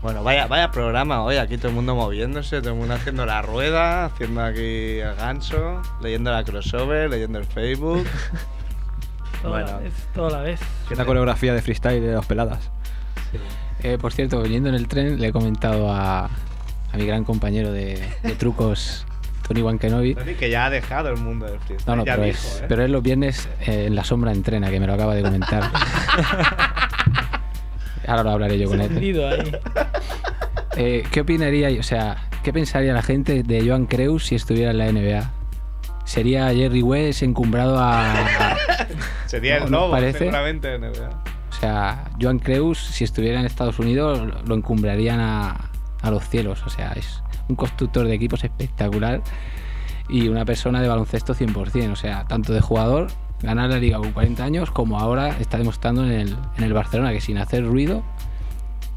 C: Bueno, vaya, vaya programa hoy, aquí todo el mundo moviéndose, todo el mundo haciendo la rueda, haciendo aquí el ganso, leyendo la crossover, leyendo el Facebook.
D: Toda la
C: Bueno.
D: vez, toda la vez.
E: Una coreografía de freestyle de los peladas.
I: Eh, por cierto, viniendo en el tren, le he comentado a, a mi gran compañero de, de trucos, Tony Wankenobi.
C: Tony, que ya ha dejado el mundo del freestyle.
I: No, no,
C: ya
I: pero,
C: dijo,
I: es,
C: ¿eh?
I: pero es los viernes eh, en la sombra entrena, que me lo acaba de comentar. Ahora lo hablaré yo con él.
D: Ahí.
I: Eh, ¿Qué opinaría, o sea, qué pensaría la gente de Joan Creus si estuviera en la NBA? ¿Sería Jerry West encumbrado a, a-
C: Sería
I: ¿no-
C: el lobo,
I: parece?
C: seguramente. en NBA.
I: O sea, Joan Creus, si estuviera en Estados Unidos, lo- lo encumbrarían a, a los cielos. O sea, es un constructor de equipos espectacular y una persona de baloncesto 100%. O sea, tanto de jugador, ganar la liga con 40 años, como ahora está demostrando en el, en el Barcelona, que sin hacer ruido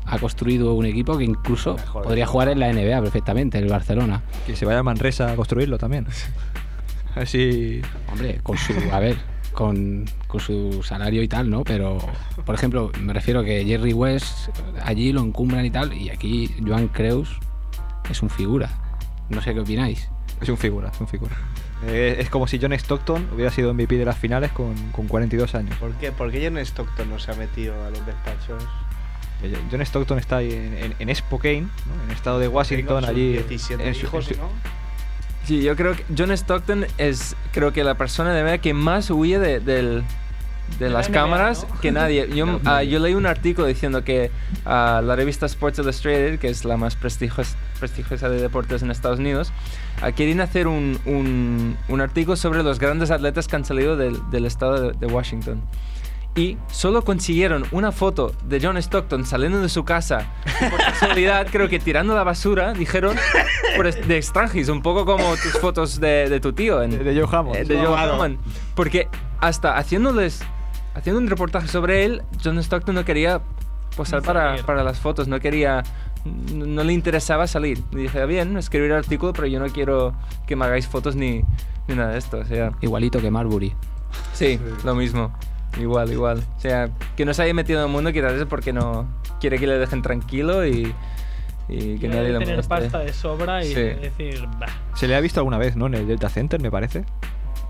I: ha construido un equipo que incluso
C: Mejor
I: podría jugar en la NBA perfectamente, el Barcelona.
E: Que se vaya a Manresa a construirlo también. A si.
I: Hombre, con su, a ver, con, con su salario y tal, ¿no? Pero, por ejemplo, me refiero que Jerry West allí lo encumbran y tal, y aquí Joan Creus es un figura. No sé qué opináis.
E: Es un figura, es un figura. Eh, es como si John Stockton hubiera sido MVP de las finales con, con 42 años.
C: ¿Por qué? ¿Por qué John Stockton no se ha metido a los despachos?
E: Eh, John Stockton está ahí en, en, en Spokane, ¿no? en el estado de Washington, allí.
C: 17
E: en su-
C: hijos,
E: en su-
C: ¿no?
J: Sí, yo creo que John Stockton es, creo que la persona de verdad que más huye de, del- de
D: De la
J: las
D: NBA,
J: cámaras
D: ¿no?
J: que nadie. Yo, ah, yo leí un artículo diciendo que ah, la revista Sports Illustrated, que es la más prestigios- prestigiosa de deportes en Estados Unidos, ah, quieren hacer un, un- un artículo sobre los grandes atletas que han salido del, del estado de, de Washington. y solo consiguieron una foto de John Stockton saliendo de su casa. y Por casualidad, creo que tirando la basura, dijeron de extranjis, un poco como tus fotos de, de tu tío. En,
E: de Joe Hammond.
J: eh, de Joe Hammond. Porque hasta haciéndoles, haciendo un reportaje sobre él, John Stockton no quería posar para, para las fotos, no quería, no, no le interesaba salir. Y dije, bien, escribir el artículo, pero yo no quiero que me hagáis fotos ni, ni nada de esto. O sea,
I: Igualito que Marbury.
J: sí, lo mismo. Igual, igual. O sea, que no se haya metido en el mundo quizás es porque no quiere que le dejen tranquilo y, y que nadie le
D: tener pasta de sobra y
J: Sí.
D: decir, bah.
E: Se le ha visto alguna vez, ¿no? En el Delta Center, me parece.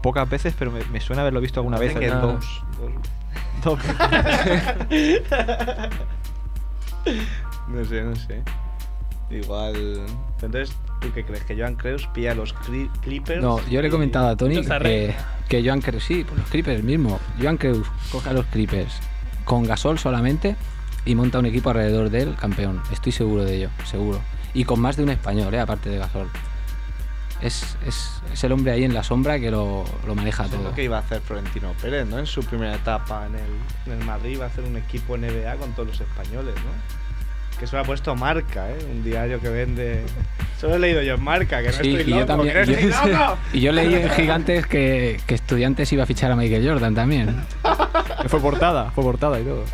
E: Pocas veces, pero me, me suena haberlo visto alguna vez.
C: Que
E: en-
C: dos.
E: Dos.
C: No sé, no sé. Igual. Entonces, ¿tú qué crees? ¿Que Joan Creus pilla los Clippers?
I: No, yo le he comentado a Tony que, que Joan Creus, sí, por los Clippers mismo. Joan Creus coja los Clippers con Gasol solamente y monta un equipo alrededor del campeón. Estoy seguro de ello, seguro. Y con más de un español, ¿eh? aparte de Gasol. Es, es, es el hombre ahí en la sombra que lo, lo maneja
C: Eso es
I: todo.
C: lo que iba a hacer Florentino Pérez, ¿no? En su primera etapa en el, en el Madrid iba a hacer un equipo NBA con todos los españoles, ¿no? Que eso lo ha puesto Marca, ¿eh? Un diario que vende... Solo he leído yo en Marca, que no
I: Sí,
C: estoy
I: y yo
C: loco,
I: también.
C: que no estoy
I: yo-
C: loco.
I: y yo leí en Gigantes que, que Estudiantes iba a fichar a Michael Jordan también.
E: Que fue portada, fue portada y todo.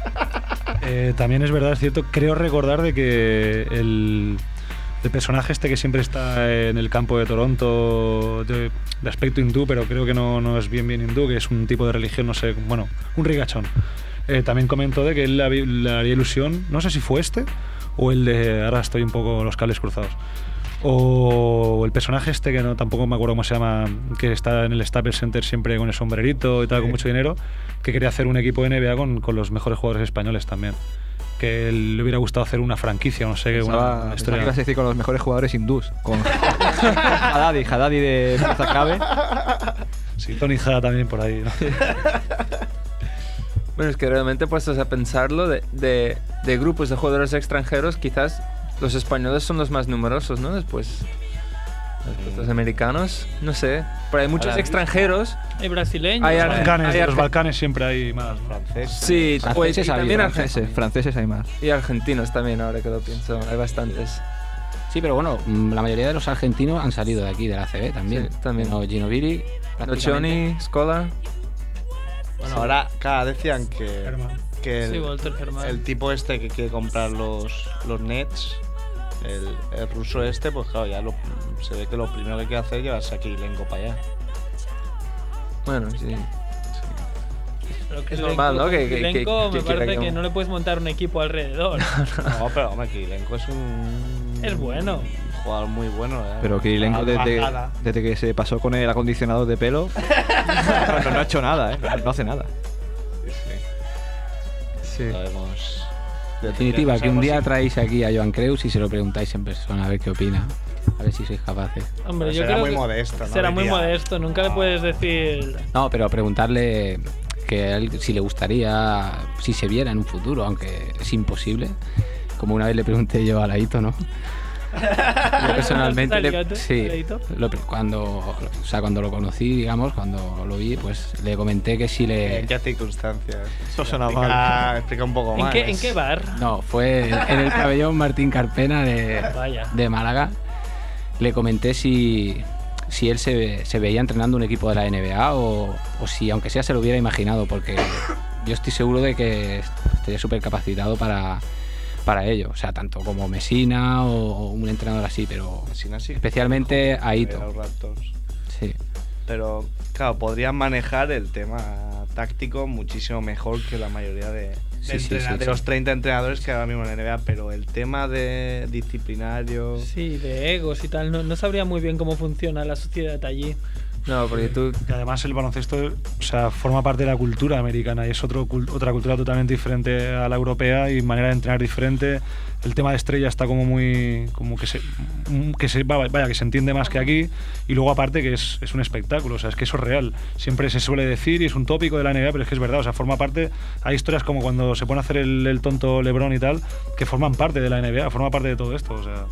G: Eh, también es verdad, es cierto, creo recordar de que el, el personaje este que siempre está en el campo de Toronto, de, de aspecto hindú, pero creo que no, no es bien bien hindú, que es un tipo de religión, no sé, bueno, un rigachón. Eh, también comentó de que él le, haría ilusión, no sé si fue este o el de, ahora estoy un poco los cables cruzados. O el personaje este que no tampoco me acuerdo cómo se llama, que está en el Staples Center siempre con el sombrerito y tal, con mucho dinero, que quería hacer un equipo de NBA con, con los mejores jugadores españoles también. Que le hubiera gustado hacer una franquicia, no sé, una,
E: Pensaba-
G: una historia.
E: que ibas a decir con los mejores jugadores hindús. Con Haddadi, Haddadi de Pieza Clave.
G: Sí, Tony Jada también por ahí. ¿no?
J: Bueno, es que realmente puestos a pensarlo, de, de, de grupos de jugadores extranjeros, quizás los españoles son los más numerosos, ¿no? Después los americanos, no sé. Pero hay muchos
C: Ahora,
J: extranjeros.
D: Hay brasileños.
J: Hay
D: hay-
G: Balcanes,
J: hay
G: los Balcanes siempre hay más.
C: Francés.
J: Sí,
I: Franceses ha
J: también
E: Franceses, franceses hay más.
J: y argentinos también, ahora que lo pienso. Hay bastantes.
I: Sí, pero bueno, mm, la mayoría de los argentinos han salido de aquí, de la CB también.
J: Sí, también.
I: No, Ginobili.
J: Nocioni, Scola.
C: Bueno, ahora, claro, decían que,
G: Germán.
C: que
D: Sí,
C: el,
D: Walter Germán.
C: el tipo este que quiere comprar los, los Nets, el, el ruso este, pues claro, ya lo- se ve que lo primero que quiere hacer es llevarse a Kirilenko para allá.
J: Bueno, sí.
D: Pero que
J: Es
D: Kirilenko-
J: normal, ¿no? Que- que-
D: Kirilenko
J: que-
D: me
J: que
D: parece que
J: que-
D: no le puedes montar un equipo alrededor.
C: No, pero hombre, Kirilenko es un.
D: Es bueno.
C: un jugador muy bueno, ¿eh?
E: Pero Kirilenko desde, desde que se pasó con el acondicionador de pelo no, no ha hecho nada, ¿eh? No, hace nada.
C: Sí, sí.
J: Sí.
C: Lo
I: definitiva, que un día traéis aquí a Joan Creus y se lo preguntáis en persona a ver qué opina. A ver si sois capaces.
D: Hombre,
C: Pero
D: yo
C: será
D: creo
C: muy
D: que
C: modesto, ¿no?
D: será muy
C: Diría,
D: modesto. Nunca le
C: "No".
D: puedes decir.
I: No, pero preguntarle que a él si le gustaría, si se viera en un futuro, aunque es imposible. Como una vez le pregunté yo a Laito, ¿no? Yo personalmente, le-
D: ¿Salió,
I: sí, lo- cuando, o sea, cuando lo conocí, digamos, cuando lo vi, pues le comenté que si le...
C: ¿En qué circunstancias?
E: Eso suena
C: explica,
E: mal.
C: Explica un poco
D: ¿En
C: más.
D: qué, ¿En qué bar?
I: No, fue en, en el pabellón Martín Carpena de,
D: Vaya.
I: de Málaga. Le comenté si, si él se, se veía entrenando un equipo de la NBA o, o si, aunque sea, se lo hubiera imaginado, porque yo estoy seguro de que estaría súper capacitado para, para ello. O sea, tanto como Mesina o, o un entrenador así, pero especialmente a Ito. Sí.
C: Pero, claro, podrían manejar el tema táctico muchísimo mejor que la mayoría de, de
I: Sí, sí,
C: entrena-
I: sí,
C: de
I: sí.
C: los 30 entrenadores que ahora mismo en la NBA. Pero el tema de disciplinario.
D: Sí, de egos y tal. No, no sabría muy bien cómo funciona la sociedad allí.
J: No, porque tú.
G: Que además el baloncesto o sea, forma parte de la cultura americana y es otro, otra cultura totalmente diferente a la europea y manera de entrenar diferente. El tema de estrella está como muy. como que se. mm, que se vaya, que se entiende más que aquí. Y luego aparte que es, es un espectáculo, o sea, es que eso es real. Siempre se suele decir y es un tópico de la NBA, pero es que es verdad, o sea, forma parte. Hay historias como cuando se pone a hacer el, el tonto Lebron y tal, que forman parte de la NBA, forma parte de todo esto, o sea.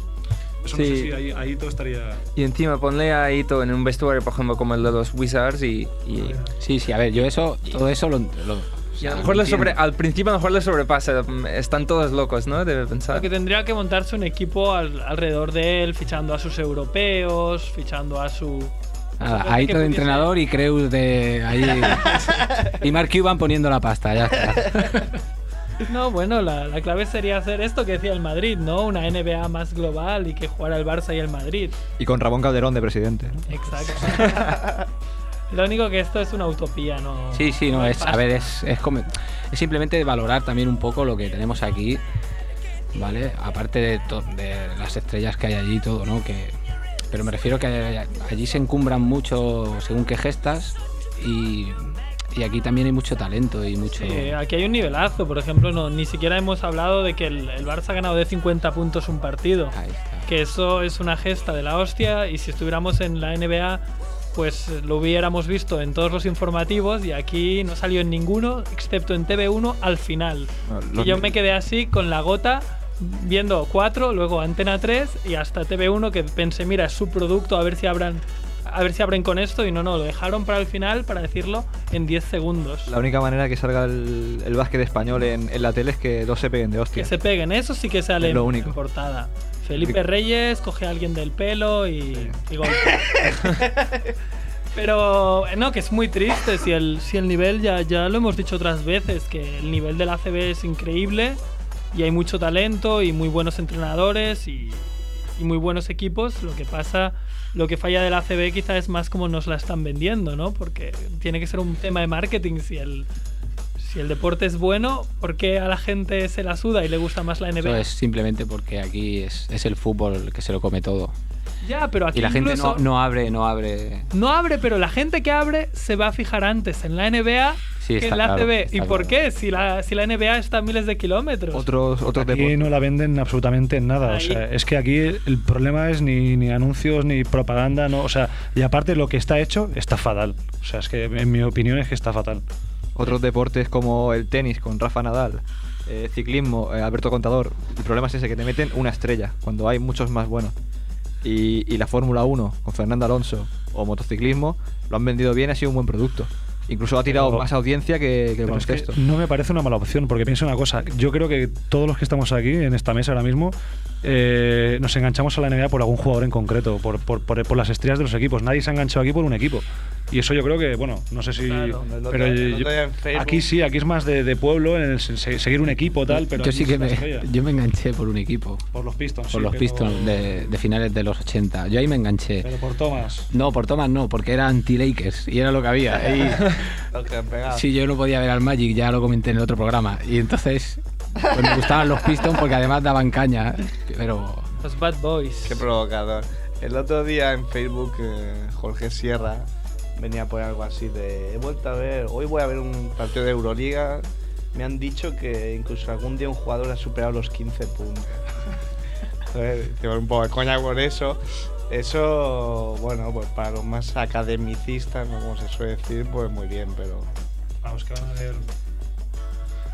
G: Eso no sé
J: Sí.
G: si ahí, ahí todo estaría.
J: Y encima ponle a Ito en un vestuario, por ejemplo, como el de los Wizards y. y
I: Sí, sí, a ver, yo eso, todo eso lo, lo-
J: Y a lo mejor le sobre, al principio a lo mejor le sobrepasa. Están todos locos, ¿no? Debe pensar.
D: Porque tendría que montarse un equipo al- alrededor de él, fichando a sus europeos, fichando a su.
I: Nada,
D: Supongo
I: ahí
D: que
I: todo
D: pudiese-
I: entrenador y Creus de ahí. y Mark Cuban poniendo la pasta, ya está.
D: No, bueno, la, la clave sería hacer esto que decía el Madrid, ¿no? Una NBA más global y que jugara el Barça y el Madrid.
E: Y con Ramón Calderón de presidente. ¿no?
D: Exacto. Lo único que esto es una utopía, ¿no?
I: Sí, sí, no, es, a ver, es, es, como- es simplemente valorar también un poco lo que tenemos aquí, ¿vale? Aparte de, to- de las estrellas que hay allí y todo, ¿no? Que, pero me refiero que allí se encumbran mucho según qué gestas y, y aquí también hay mucho talento y mucho...
D: Sí, aquí hay un nivelazo, por ejemplo, no, ni siquiera hemos hablado de que el, el Barça ha ganado de 50 puntos un partido.
I: Ahí está.
D: Que eso es una gesta de la hostia y si estuviéramos en la NBA pues lo hubiéramos visto en todos los informativos y aquí no salió en ninguno excepto en TV1 al final. Y yo me quedé así con la gota viendo 4, luego Antena 3 y hasta TV1 que pensé, mira, es su producto, a ver si abran a ver si abren con esto y no, no, lo dejaron para el final para decirlo en 10 segundos.
E: La única manera que salga el, el básquet español en, en la tele es que dos se peguen de
D: Que
E: hostia.
D: se peguen, eso sí que sale
E: Es lo único.
D: en portada. Felipe Reyes coge a alguien del pelo y, y golpea. Pero no, que es muy triste si el, si el nivel, ya, ya lo hemos dicho otras veces, que el nivel del ACB es increíble y hay mucho talento y muy buenos entrenadores y, y muy buenos equipos. Lo que pasa, lo que falla del ACB quizá es más como nos la están vendiendo, ¿no? Porque tiene que ser un tema de marketing. Si el, si el deporte es bueno, ¿por qué a la gente se la suda y le gusta más la NBA?
I: Eso es simplemente porque aquí es, es el fútbol el que se lo come todo.
D: Ya, pero aquí
I: Y la gente no, no abre, no abre...
D: no abre, pero la gente que abre se va a fijar antes en la NBA
I: Sí,
D: que
I: está
D: en la
I: claro,
D: ACB.
I: está
D: ¿Y por
I: claro.
D: qué? Si la, si la NBA está a miles de kilómetros.
E: Otros, otros
G: Aquí
E: deportes.
G: no la venden absolutamente en nada. O sea, es que aquí el problema es ni, ni anuncios ni propaganda, no, o sea, y aparte lo que está hecho está fatal. O sea, es que en mi opinión es que está fatal.
E: Otros deportes como el tenis con Rafa Nadal, eh, ciclismo, eh, Alberto Contador. El problema es ese, que te meten una estrella cuando hay muchos más buenos. Y, y la Fórmula 1 con Fernando Alonso o motociclismo lo han vendido bien, ha sido un buen producto. Incluso ha tirado
G: Pero-
E: más audiencia que, que el
G: Pero es que
E: baloncesto.
G: no me parece una mala opción, porque pienso una cosa. Yo creo que todos los que estamos aquí en esta mesa ahora mismo eh, nos enganchamos a la NBA por algún jugador en concreto, por, por, por- por las estrellas de los equipos. Nadie se ha enganchado aquí por un equipo. Y eso yo creo que, bueno, no sé si.
D: Claro.
G: Pero yo- aquí sí, aquí es más de, de pueblo, en el seguir un equipo tal. Pero
I: yo sí que me, yo me enganché por un equipo,
G: Por los Pistons.
I: por
G: sí,
I: los
G: pero-
I: Pistons de, de finales de los 80. Yo ahí me enganché.
G: Pero por Thomas.
I: No, por Thomas no, porque era anti-Lakers y era lo que había. Y
C: Los que han pegado.
I: si yo no podía ver al Magic, ya lo comenté en el otro programa. Y entonces pues me gustaban los Pistons porque además daban caña. Pero
D: Los Bad Boys.
C: Qué provocador. El otro día en Facebook, eh, Jorge Sierra venía por algo así de. He vuelto a ver. Hoy voy a ver un partido de Euroliga. Me han dicho que incluso algún día un jugador ha superado los 15 puntos. Joder, tengo un poco de coña por eso. Eso, bueno, pues para los más academicistas, ¿no? como se suele decir, pues muy bien, pero.
G: Vamos, que van a ver.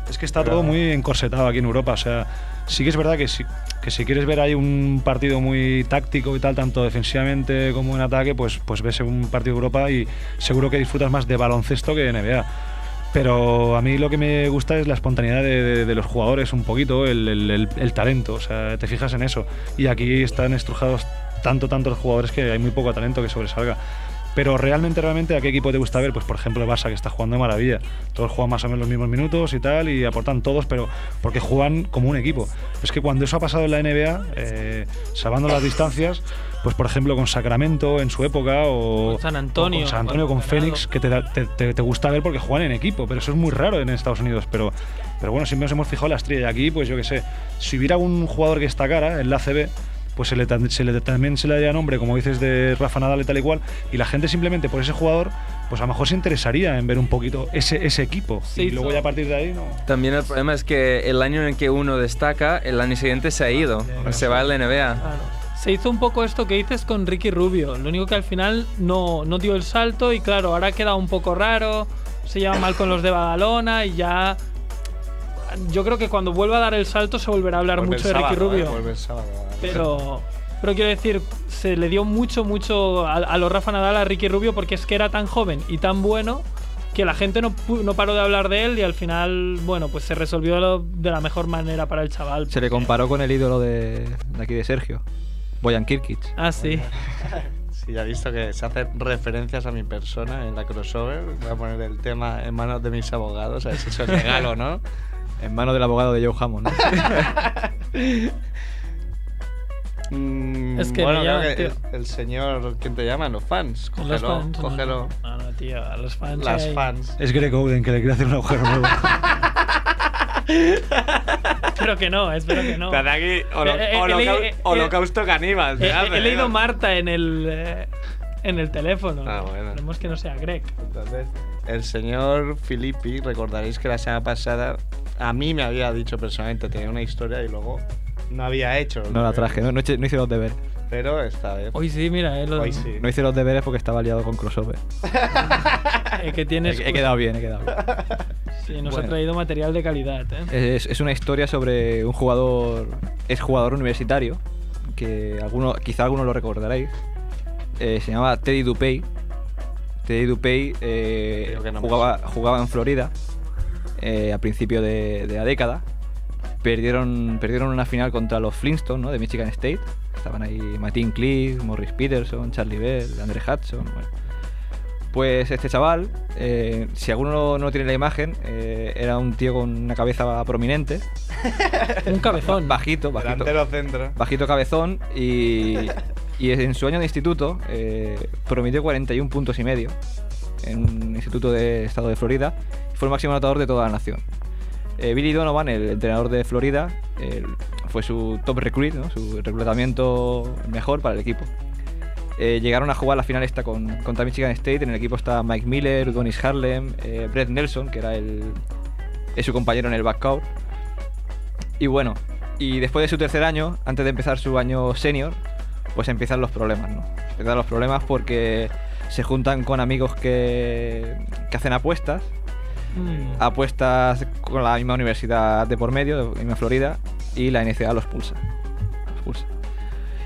G: Es que está todo muy encorsetado aquí en Europa. O sea, sí que es verdad que si, que si quieres ver ahí un partido muy táctico y tal, tanto defensivamente como en ataque, pues, pues ves un partido de Europa y seguro que disfrutas más de baloncesto que de NBA. Pero a mí lo que me gusta es la espontaneidad de, los jugadores, un poquito, el, el- el- talento. O sea, te fijas en eso. Y aquí están estrujados tanto, tanto los jugadores que hay muy poco talento que sobresalga. Pero realmente, realmente, ¿a qué equipo te gusta ver? Pues por ejemplo el Barça, que está jugando de maravilla. Todos juegan más o menos los mismos minutos y tal, y aportan todos, pero porque juegan como un equipo. Es que cuando eso ha pasado en la NBA, eh, salvando las distancias, pues por ejemplo con Sacramento en su época, o
D: Con San Antonio,
G: con San Antonio, con Phoenix, que te, da- te, te- te gusta ver porque juegan en equipo, pero eso es muy raro en Estados Unidos. Pero, pero bueno, siempre nos hemos fijado en la estrella. Y aquí, pues yo qué sé, si hubiera un jugador que destacara en la ACB, pues se le, se le- también se le daría nombre, como dices, de Rafa Nadal y tal y cual, y la gente simplemente por ese jugador, pues a lo mejor se interesaría en ver un poquito ese, ese equipo.
D: Se
G: y luego ya a partir de ahí, no.
J: También el problema es que el año en el que uno destaca, el año siguiente se ha ido, se va a la NBA.
D: Claro. Se hizo un poco esto que dices con Ricky Rubio. Lo único que al final no, no dio el salto y claro, ahora queda un poco raro. Se lleva mal con los de Badalona y ya. Yo creo que cuando vuelva a dar el salto se volverá a hablar
C: Vuelve
D: mucho
C: el
D: de Ricky
C: sábado, ¿eh?
D: Rubio.
C: Vuelve el sábado.
D: Pero, pero quiero decir, se le dio mucho, mucho a, a los Rafa Nadal a Ricky Rubio porque es que era tan joven y tan bueno que la gente no, pu- no paró de hablar de él y al final, bueno, pues se resolvió lo- de la mejor manera para el chaval.
E: Se le comparó con el ídolo de, de aquí de Sergio, Boyan Kirkic.
D: Ah, sí.
C: Sí, ya he visto que se hacen referencias a mi persona en la crossover. Voy a poner el tema en manos de mis abogados, a ver si eso es legal o no.
E: En manos del abogado de Joe Hammond. ¿no?
C: Mm,
D: Es que
C: bueno,
D: me
C: creo
D: llama,
C: que
D: tío.
C: el, el señor, ¿quién te llama? Los fans. Cógelo,
D: Los fans,
C: cógelo.
D: No, no, tío, a los fans.
C: Las
D: hay-
C: fans.
G: Es Greg Oden que le quiere hacer un agujero nuevo.
D: Espero que no, espero que no.
C: Aquí, holo-
D: Eh, eh, eh,
C: holocausto caníbal.
D: He, leído. Marta en el, eh, en el teléfono.
C: Ah, bueno.
D: Esperemos que no sea Greg.
C: Entonces, el señor Filippi, recordaréis que la semana pasada a mí me había dicho personalmente, tenía una historia y luego no había hecho. los
E: No la traje, no, no, hice- no hice los deberes.
C: Pero esta vez.
D: Hoy sí, mira, eh, lo-
C: Hoy sí.
E: No hice los deberes porque estaba liado con crossover.
D: eh, que
E: He,
D: tienes.
E: he quedado bien, he quedado bien.
D: Sí, nos
E: Bueno.
D: ha traído material de calidad, ¿eh?
E: Es, es una historia sobre un jugador, es jugador universitario, que alguno, quizá algunos lo recordaréis. Eh, se llamaba Teddy Dupey. Teddy Dupey eh,
C: no
E: jugaba, jugaba en Florida eh, a principio de, de la década. Perdieron, perdieron una final contra los Flintstones ¿no? de Michigan State. Estaban ahí Martin Cliff, Morris Peterson, Charlie Bell, Andre Hudson. bueno. Pues este chaval, eh, si alguno no, tiene la imagen, eh, era un tío con una cabeza prominente,
D: Un cabezón.
E: bajito, bajito,
C: Delantero centro.
E: bajito cabezón y, y en su año de instituto eh, prometió 41 puntos y medio en un instituto de estado de Florida fue el máximo anotador de toda la nación. Eh, Billy Donovan, el entrenador de Florida, el- fue su top recruit, su reclutamiento mejor para el equipo. Eh, llegaron a jugar la final esta con, contra Michigan State. En el equipo está Mike Miller, Donis Harlem, eh, Brett Nelson, que era el, es su compañero en el backcourt. Y bueno, y después de su tercer año, antes de empezar su año senior, pues empiezan los problemas, ¿no? Empiezan los problemas porque se juntan con amigos que, que hacen apuestas,
D: Mm.
E: apuestas con la misma universidad de por medio, de misma Florida, y la NCAA los pulsa. Los pulsa.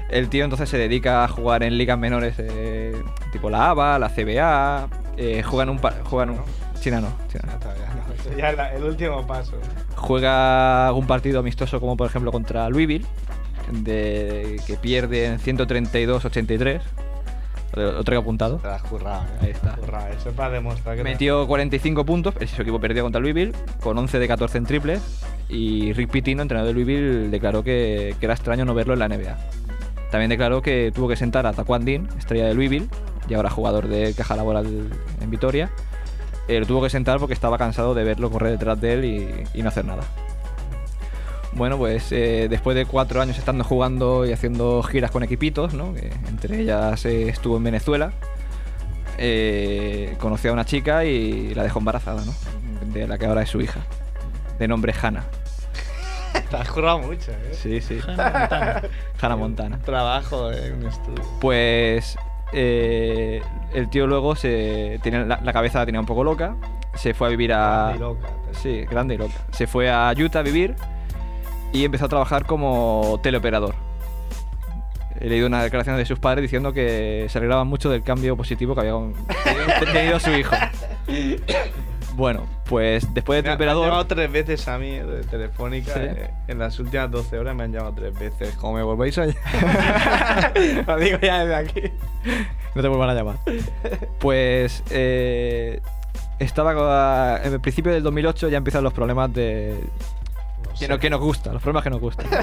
E: El tío entonces se dedica a jugar en ligas menores eh, tipo la ABA, la CBA, eh, juegan un... Juegan un China no, China no.
C: Todavía no. Eso ya es la- el último paso.
E: juega algún partido amistoso como por ejemplo contra Louisville, de, que pierde en 132-83. Que he apuntado.
C: Te has currado, ¿eh?
E: Ahí está.
C: Currado. Eso es para demostrar que
E: Metió 45 puntos, su equipo perdió contra Louisville, con 11 de 14 en triples. Y Rick Pitino, entrenador de Louisville, declaró que, que era extraño no verlo en la NBA. También declaró que tuvo que sentar a Taquan Dean, estrella de Louisville, y ahora jugador de caja laboral en Vitoria. Eh, lo tuvo que sentar porque estaba cansado de verlo correr detrás de él y, y no hacer nada. Bueno, pues eh, después de cuatro años estando jugando y haciendo giras con equipitos, ¿no? que entre ellas eh, estuvo en Venezuela, eh, conoció a una chica y la dejó embarazada, ¿no? De la que ahora es su hija, de nombre Hannah.
C: Te has currado mucho, ¿eh?
E: Sí, sí.
D: Hannah Montana.
E: Hannah Montana.
C: Trabajo en un estudio.
E: Pues eh, el tío luego se tenía la, la cabeza la tenía un poco loca, se fue a vivir a
C: Grande y loca.
E: sí, grande y loca. Se fue a Utah a vivir y empezó a trabajar como teleoperador. He leído una declaración de sus padres diciendo que se alegraban mucho del cambio positivo que había tenido- su hijo. Bueno, pues después de
C: ha- me han llamado
E: teleoperador
C: tres veces a mí de Telefónica.
E: Sí.
C: eh, en las últimas 12 horas me han llamado tres veces. Como me volváis a llamar. Lo digo ya desde aquí.
E: no te vuelvan a llamar. Pues eh, estaba en el principio del 2008 ya empiezan los problemas de que, no, que nos gusta, los problemas que nos gustan.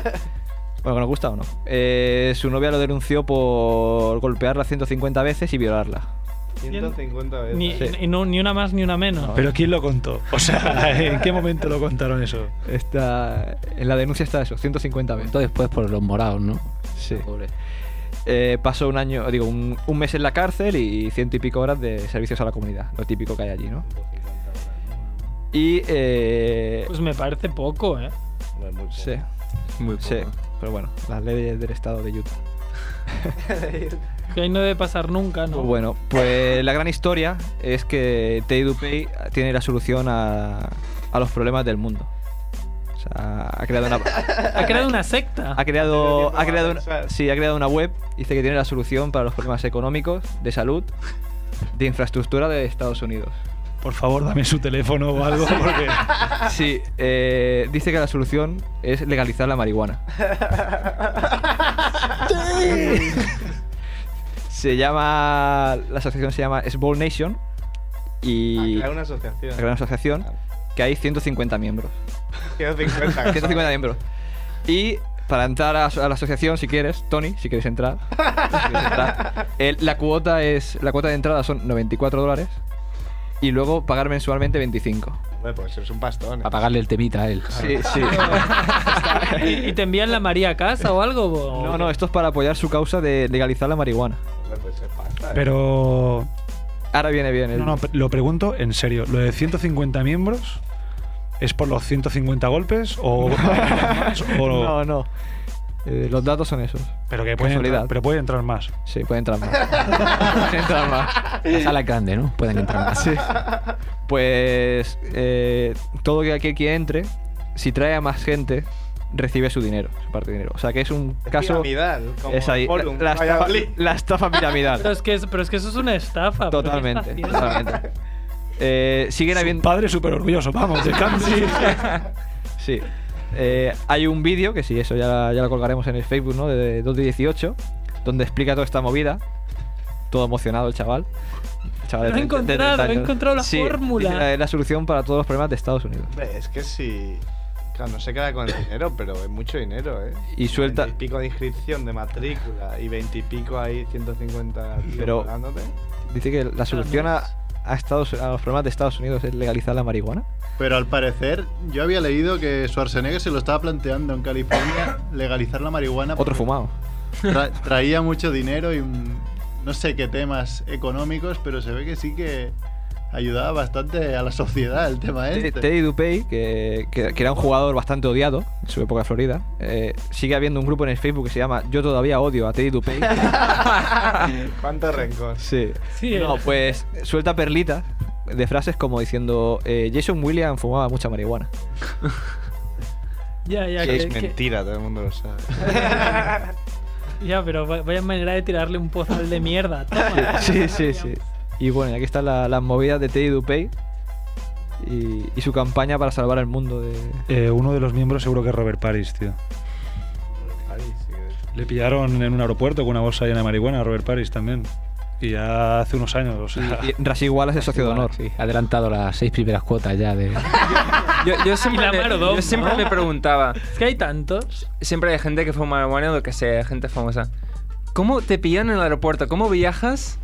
E: Bueno, que nos gusta o no. Eh, su novia lo denunció por golpearla 150 veces y violarla.
C: 150 veces.
D: Ni,
E: Sí.
D: y no- ni una más ni una menos.
G: Pero ¿quién lo contó? O sea, ¿en qué momento lo contaron eso?
E: Está, en la denuncia está eso, 150 veces.
I: Esto después por los morados, ¿no?
E: Sí.
I: Pobre.
E: Eh, pasó un año, digo, un, un mes en la cárcel y ciento y pico horas de servicios a la comunidad, lo típico que hay allí, ¿no? Y eh,
D: Pues me parece poco, ¿eh?
C: No es muy poco.
E: sí,
J: Muy poco.
E: sí, pero bueno, las leyes del estado de Utah.
D: Que ahí no debe pasar nunca, ¿no?
E: Bueno, pues la gran historia es que Teddy Dupey tiene la solución a, a los problemas del mundo. O sea, ha creado una,
D: Ha creado una secta.
E: ha creado, ha creado, una, sí, ha creado una web. Dice que tiene la solución para los problemas económicos, de salud, de infraestructura de Estados Unidos.
G: Por favor, dame su teléfono o algo, porque.
E: Sí, eh, dice que la solución es legalizar la marihuana. se llama. La asociación se llama Small Nation. Y.
C: Crear una asociación.
E: crear una asociación que hay 150 miembros.
C: Quiero 50.
E: 150 miembros. Y para entrar a, a la asociación, si quieres, Tony, si quieres entrar, si quieres entrar, el- la, cuota es, la cuota de entrada son 94 dólares y luego pagar mensualmente 25.
C: Hombre, pues es un pastón. ¿eh?
I: A pagarle el temita a él.
E: Sí, sí.
D: ¿Y, y te envían la María a casa o algo? o-
E: No, no, esto es para apoyar su causa de legalizar la marihuana.
C: Pues. ¿eh?
G: Pero.
E: Ahora viene bien. el-
G: No, no, lo pregunto en serio. ¿Lo de 150 miembros es por los 150 golpes o.? o
E: no, no. Eh, los datos son esos.
G: Pero que puede
E: Casualidad.
G: entrar, pero puede entrar más.
E: Sí, puede entrar más. puede entrar más.
I: La sala es grande, ¿no? Pueden entrar más.
E: Sí. Pues eh, todo aquel que entre, si trae a más gente, recibe su dinero, su parte de dinero. O sea que es un
C: Es
E: caso.
C: piramidal, como
E: Es ahí, la, estafa, la estafa
D: Pero
E: piramidal.
D: es, que es- pero es que eso es una estafa. ¿pero qué
E: Totalmente. totalmente. Eh, siguen
G: Su
E: habiendo.
G: padre súper orgulloso, vamos, de Candy.
E: Sí. Eh, hay un vídeo, que sí, eso ya, ya lo colgaremos en el Facebook, ¿no? De 2 de 18, donde explica toda esta movida. Todo emocionado el chaval. El chaval de
D: Lo he
E: 30 de 30
D: encontrado, he encontrado la
E: Sí,
D: fórmula.
E: dice, Es la solución para todos los problemas de Estados Unidos.
C: Es que si. Claro, no se queda con el dinero, pero es mucho dinero, ¿eh?
E: Y suelta-
C: 20 y pico de inscripción de matrícula y 20 y pico ahí, 150 tíos
E: Pero-
C: pagándote.
E: Dice que la solución a, a Estados, a los problemas de Estados Unidos es legalizar la marihuana.
F: Pero al parecer, yo había leído que Schwarzenegger se lo estaba planteando en California legalizar la marihuana.
E: Otro fumado.
F: tra- traía mucho dinero y mm, no sé qué temas económicos, pero se ve que sí que ayudaba bastante a la sociedad el tema
E: Te-
F: este.
E: Teddy Dupey, que, que- que era un jugador bastante odiado en su época de Florida, eh, sigue habiendo un grupo en el Facebook que se llama Yo todavía odio a Teddy Dupey.
C: ¿Cuánto rencor?
E: sí.
D: Sí,
E: No,
D: el-
E: pues suelta perlitas de frases como diciendo eh, Jason Williams fumaba mucha marihuana.
D: Ya, ya,
C: Que
D: que-
C: es
D: que-
C: mentira, todo el mundo lo sabe.
D: ya, pero va- vaya manera de tirarle un pozal de mierda. Toma.
E: Sí, sí, sí. Y bueno, y aquí están la- las movidas de Teddy Dupey y, y su campaña para salvar el mundo de...
G: Eh, uno de los miembros seguro que es Robert Paris, tío.
C: Ahí sí que-
G: Le pillaron en un aeropuerto con una bolsa llena de marihuana a Robert Paris también. Y ya hace unos años, o sea.
E: Y Rashid Wallace es socio de honor.
I: Sí, adelantado las seis primeras cuotas ya de.
J: Yo, yo siempre,
D: la
J: me, yo siempre
D: ¿no?
J: me preguntaba,
D: Es que hay tantos.
J: siempre hay gente que fuma marihuana o lo que sea, gente famosa. ¿Cómo te pillan en el aeropuerto? ¿Cómo viajas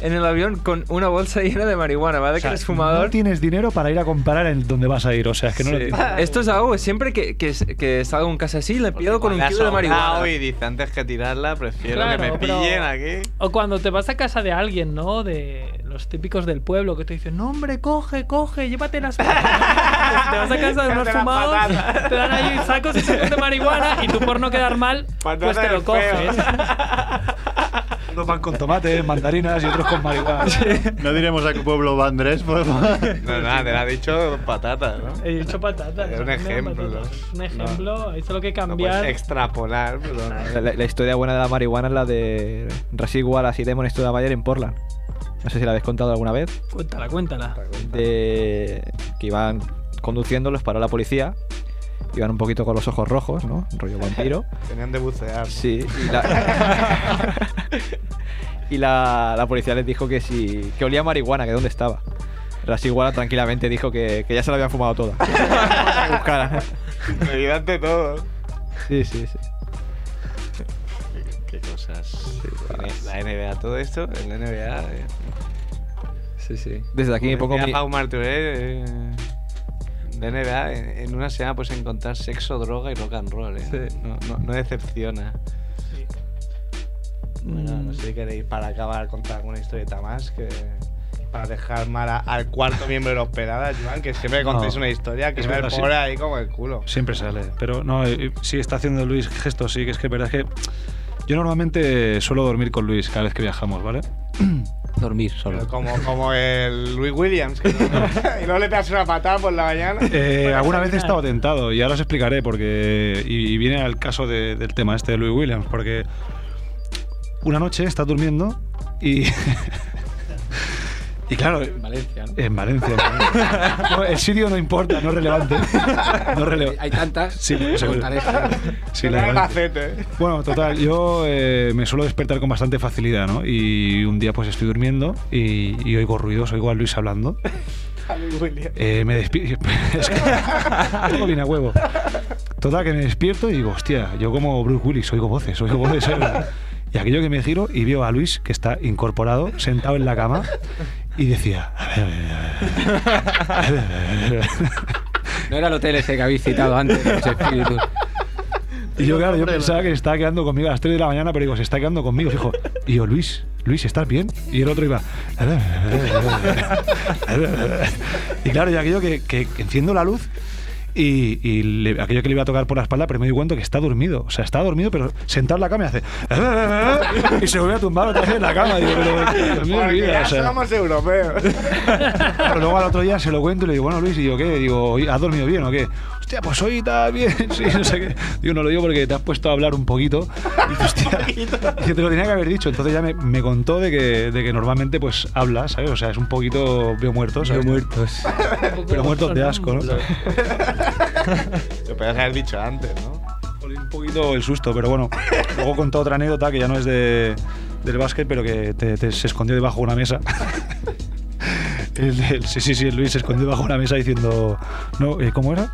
J: en el avión con una bolsa llena de marihuana? ¿Vale?
G: O sea,
J: que eres fumador.
G: No tienes dinero para ir a comprar en dónde vas a ir, o sea, es que no lo
J: Sí.
G: entiendo.
J: Esto es algo, siempre que, que, que salgo en casa así, le pido con un kilo de marihuana.
C: Y dice, antes que tirarla, prefiero
D: Claro,
C: que me
D: pero-
C: pillen aquí.
D: O cuando te vas a casa de alguien, ¿no? De los típicos del pueblo que te dicen, no, hombre, coge, coge, llévate las patatas". Te vas a casa de unos fumados, te dan ahí sacos y sacos de marihuana y tú por no quedar mal, pues te lo coges.
G: Unos van con tomate, mandarinas y otros con marihuana.
F: No diremos a qué pueblo va Andrés, pues.
C: No, nada, te lo ha dicho patatas, ¿no?
D: He dicho patatas.
C: Es un ejemplo.
D: un
C: No.
D: ejemplo, hay solo que cambiar.
C: extrapolar, pero no.
E: La, la- historia buena de la marihuana es la de Rashid Wallace y Demon Stoudemire en Portland. No sé si la habéis contado alguna vez.
D: Cuéntala, cuéntala.
E: De que iban conduciendo, los paró la policía. Iban un poquito con los ojos rojos, ¿no? Rollo vampiro.
C: Tenían de bucear.
E: Sí. Y la, y la, la policía les dijo que si que olía a marihuana, que dónde estaba. Wallace tranquilamente dijo que, que ya se la habían fumado toda. Que buscaran.
C: Evidente todo.
E: Sí, sí, sí.
C: Qué cosas. La NBA, todo esto, en la NBA. eh.
J: Sí, sí.
E: Desde aquí me pongo mi,
C: Pau Martorell, eh, de NBA, en, en una semana puedes encontrar sexo, droga y rock and roll. eh.
J: Sí.
C: No, no, no decepciona. Bueno, no sé si queréis para acabar contar alguna historieta más que para dejar mal a- al cuarto miembro de los peladas, Joan, que siempre
G: No,
C: contéis una historia que
G: es
C: el
G: verdad, sí.
C: ahí como el culo.
G: Siempre sale. Pero no, eh, sí está haciendo Luis gestos, sí, que es que es verdad que yo normalmente suelo dormir con Luis cada vez que viajamos, ¿vale?
I: Dormir solo.
C: Como, como el Louis Williams, que no- y luego le pegas una patada por la mañana.
G: Eh, alguna vez he estado tentado y ahora os explicaré porque y, y viene al caso de- del tema este de Louis Williams porque una noche está durmiendo y Y claro,
I: Valencia, ¿no?
G: en Valencia. en Valencia. No, el sitio no importa, no es relevante. No es relevante.
I: Hay tantas.
G: Sí, se
I: Contaré.
G: Sí, la verdad. Bueno, total, yo eh, me suelo despertar con bastante facilidad, ¿no? Y un día pues estoy durmiendo y, y oigo ruidos, oigo a Luis hablando. Eh, me despierto. es que a huevo. Total, que me despierto y digo, hostia, yo como Bruce Willis oigo voces, oigo voces. oigo- Y aquello que me giro y veo a Luis que está incorporado, sentado en la cama y decía, a ver, a ver, a ver, a ver, a ver, a ver".
I: No era el hotel ese que habéis citado antes, los espíritus.
G: Y yo, claro, yo pensaba que se estaba quedando conmigo a las 3 de la mañana, pero digo, se está quedando conmigo, fijo. Y yo, Luis, Luis, ¿estás bien? Y el otro iba. Y claro, yo aquello que, que enciendo la luz y, y le- aquello que le iba a tocar por la espalda, pero me di cuenta que está dormido. O sea, está dormido, pero sentado en la cama y hace. Y se vuelve a tumbar otra vez en la cama. Digo, pero, vida,
H: ya
G: o sea.
H: somos europeos.
G: Pero luego al otro día se lo cuento y le digo, bueno, Luis, ¿y yo qué? Digo, "Oye, ¿has dormido bien o qué? Hostia, pues hoy está bien, sí, no sé qué. Digo, no lo digo porque te has puesto a hablar un poquito. Y hostia, que te lo tenía que haber dicho. Entonces ya me, me contó de que, de que normalmente pues habla, ¿sabes? O sea, es un poquito veo muertos. ¿sabes?
I: muertos.
G: Pero muertos de asco, ¿no?
H: Lo podías haber dicho antes, ¿no?
G: Un poquito el susto, pero bueno. Luego contó otra anécdota que ya no es de, del básquet, pero que te- te- se escondió debajo de una mesa. El- el- sí, sí, sí, el Luis se escondió debajo de una mesa diciendo. No, eh, ¿cómo era?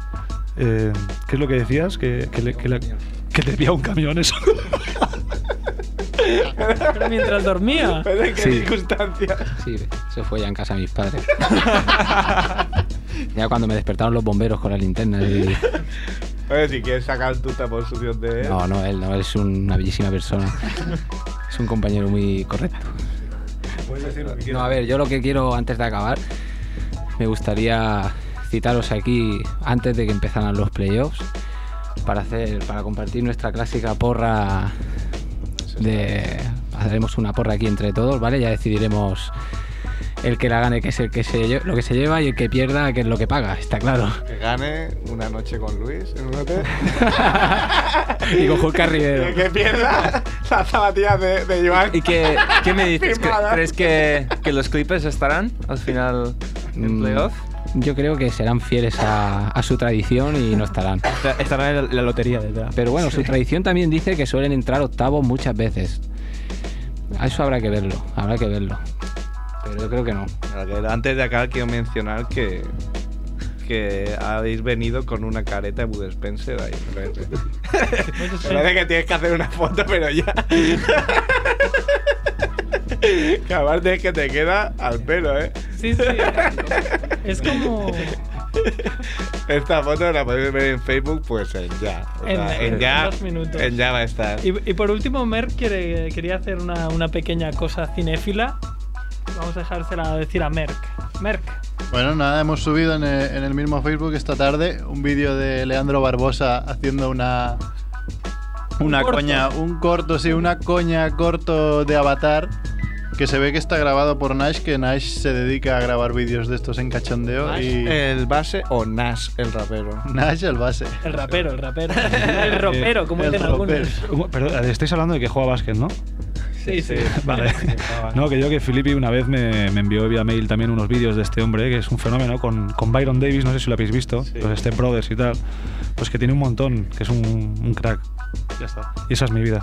G: Eh, ¿Qué es lo que decías? Que, que, le- que, le- que te pillaba un camión eso.
D: Pero mientras dormía.
H: ¿Pero en qué
I: Sí.
H: circunstancias?
I: Sí, se fue ya en casa de mis padres. ya cuando me despertaron los bomberos con la linterna. y-
H: Oye, si quieres sacar tu posición de él.
I: No, no, él no, él es una bellísima persona. Es un compañero muy correcto. No, a ver, yo lo que quiero antes de acabar, me gustaría citaros aquí antes de que empezaran los playoffs para hacer, para compartir nuestra clásica porra de haremos una porra aquí entre todos, ¿vale? Ya decidiremos el que la gane, que es el que se lo que se lleva y el que pierda, que es lo que paga, está claro.
H: Que gane una noche con Luis en un hotel.
I: y con Julka Rivero.
H: que, que pierda las zapatillas de, de Iván.
J: ¿Y qué, qué me dices? ¿Cre-
H: Firmada.
J: ¿Crees que, que los Clippers estarán al final en
I: Mm,
J: playoff?
I: Yo creo que serán fieles a, a su tradición y no estarán.
E: Esta- Estará en la, lotería, de verdad.
I: Pero bueno, su tradición también dice que suelen entrar octavos muchas veces. A eso habrá que verlo, habrá que verlo. Pero yo creo que no.
H: Antes de acabar quiero mencionar que que habéis venido con una careta de Bud Spencer ahí. Parece que tienes que hacer una foto, pero ya. que aparte es que te queda al pelo, ¿eh?
D: Sí, sí. Es como.
H: Esta foto la podéis ver en Facebook, pues en ya. O
D: En-
H: sea,
D: en
H: en ya.
D: dos minutos.
H: En ya va a estar.
D: Y, y por último, Merck quiere- quería hacer una, una pequeña cosa cinéfila. Vamos a dejársela decir a Merck. Merck.
F: Bueno, nada, hemos subido en el, en el mismo Facebook esta tarde un vídeo de Leandro Barbosa haciendo una. Una coña, un corto, sí, una coña corto de Avatar que se ve que está grabado por Nash, que Nash se dedica a grabar vídeos de estos en cachondeo y
H: ¿El base o Nash, el rapero?
F: Nash el base.
D: El rapero, el rapero. El ropero, como
F: El
D: dicen algunos.
G: Pero estáis hablando de que juega básquet, ¿no?
D: Sí, sí.
G: Vale. No, que yo que Filippi una vez me, me envió vía mail también unos vídeos de este hombre, que es un fenómeno, con, con Byron Davis, no sé si lo habéis visto, los Step Brothers y tal. Pues que tiene un montón, que es un, un crack. Ya está. Y esa es mi vida.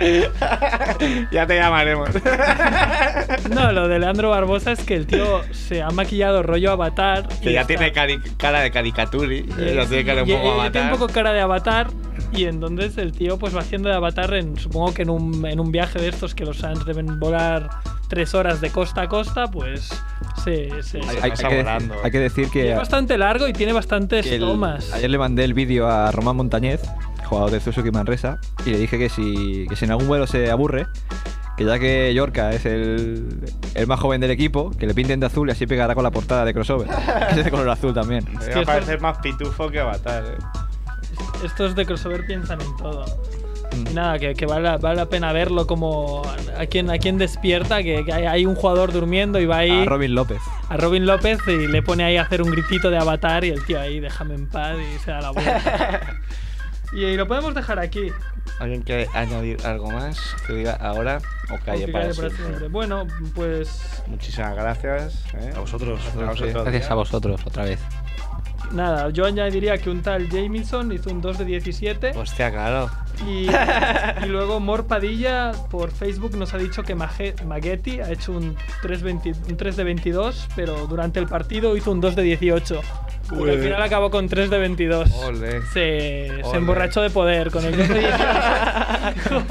H: ya te llamaremos.
D: No, lo de Leandro Barbosa es que el tío se ha maquillado rollo avatar.
H: que
D: y
H: ya
D: está-
H: tiene cara de caricaturi.
D: y
H: Ya
D: es-
H: tiene cara un poco avatar.
D: tiene un poco cara de avatar. Y entonces el tío pues va haciendo de avatar en, supongo que en un, en un viaje de estos que los Suns deben volar tres horas de costa a costa, pues se, se-
H: Ay,
D: se-
E: Hay,
H: pasa
E: hay que,
H: volando.
E: hay que decir
D: y
E: que,
D: es bastante largo y tiene bastantes
E: el-
D: tomas.
E: ayer le mandé el vídeo a Román Montañez, jugador de Suzuki Manresa, y le dije que si, que si en algún vuelo se aburre, que ya que Yorka es el, el más joven del equipo, que le pinten de azul y así pegará con la portada de crossover. es de color azul también.
H: Me
D: que
H: va a parecer más pitufo que avatar, eh.
D: Estos de crossover piensan en todo.
E: Mm.
D: Y nada, que, que vale, vale la pena verlo como a quien, a quien despierta, que, que hay, hay un jugador durmiendo y va ahí
E: A Robin López.
D: a Robin López y le pone ahí a hacer un gritito de avatar y el tío ahí déjame en paz y se da la vuelta. Y, lo podemos dejar aquí.
H: ¿Alguien quiere añadir algo más que diga ahora o calle
D: Aunque
H: para
D: calle para
H: siempre?
D: siempre. Bueno, pues
H: Muchísimas gracias. ¿eh?
G: A vosotros.
H: A vosotros.
I: Gracias a vosotros, otra vez.
D: Nada, yo añadiría que un tal Jamison hizo un 2 de 17.
H: Hostia, claro.
D: Y, y luego Mor Padilla por Facebook nos ha dicho que Maguetti ha hecho un 3, 20 un 3 de 22, pero durante el partido hizo un 2 de 18. Pero al
H: Ué.
D: final acabó con 3 de 22.
H: Ole.
D: Se, se emborrachó de poder con el 2 de 18.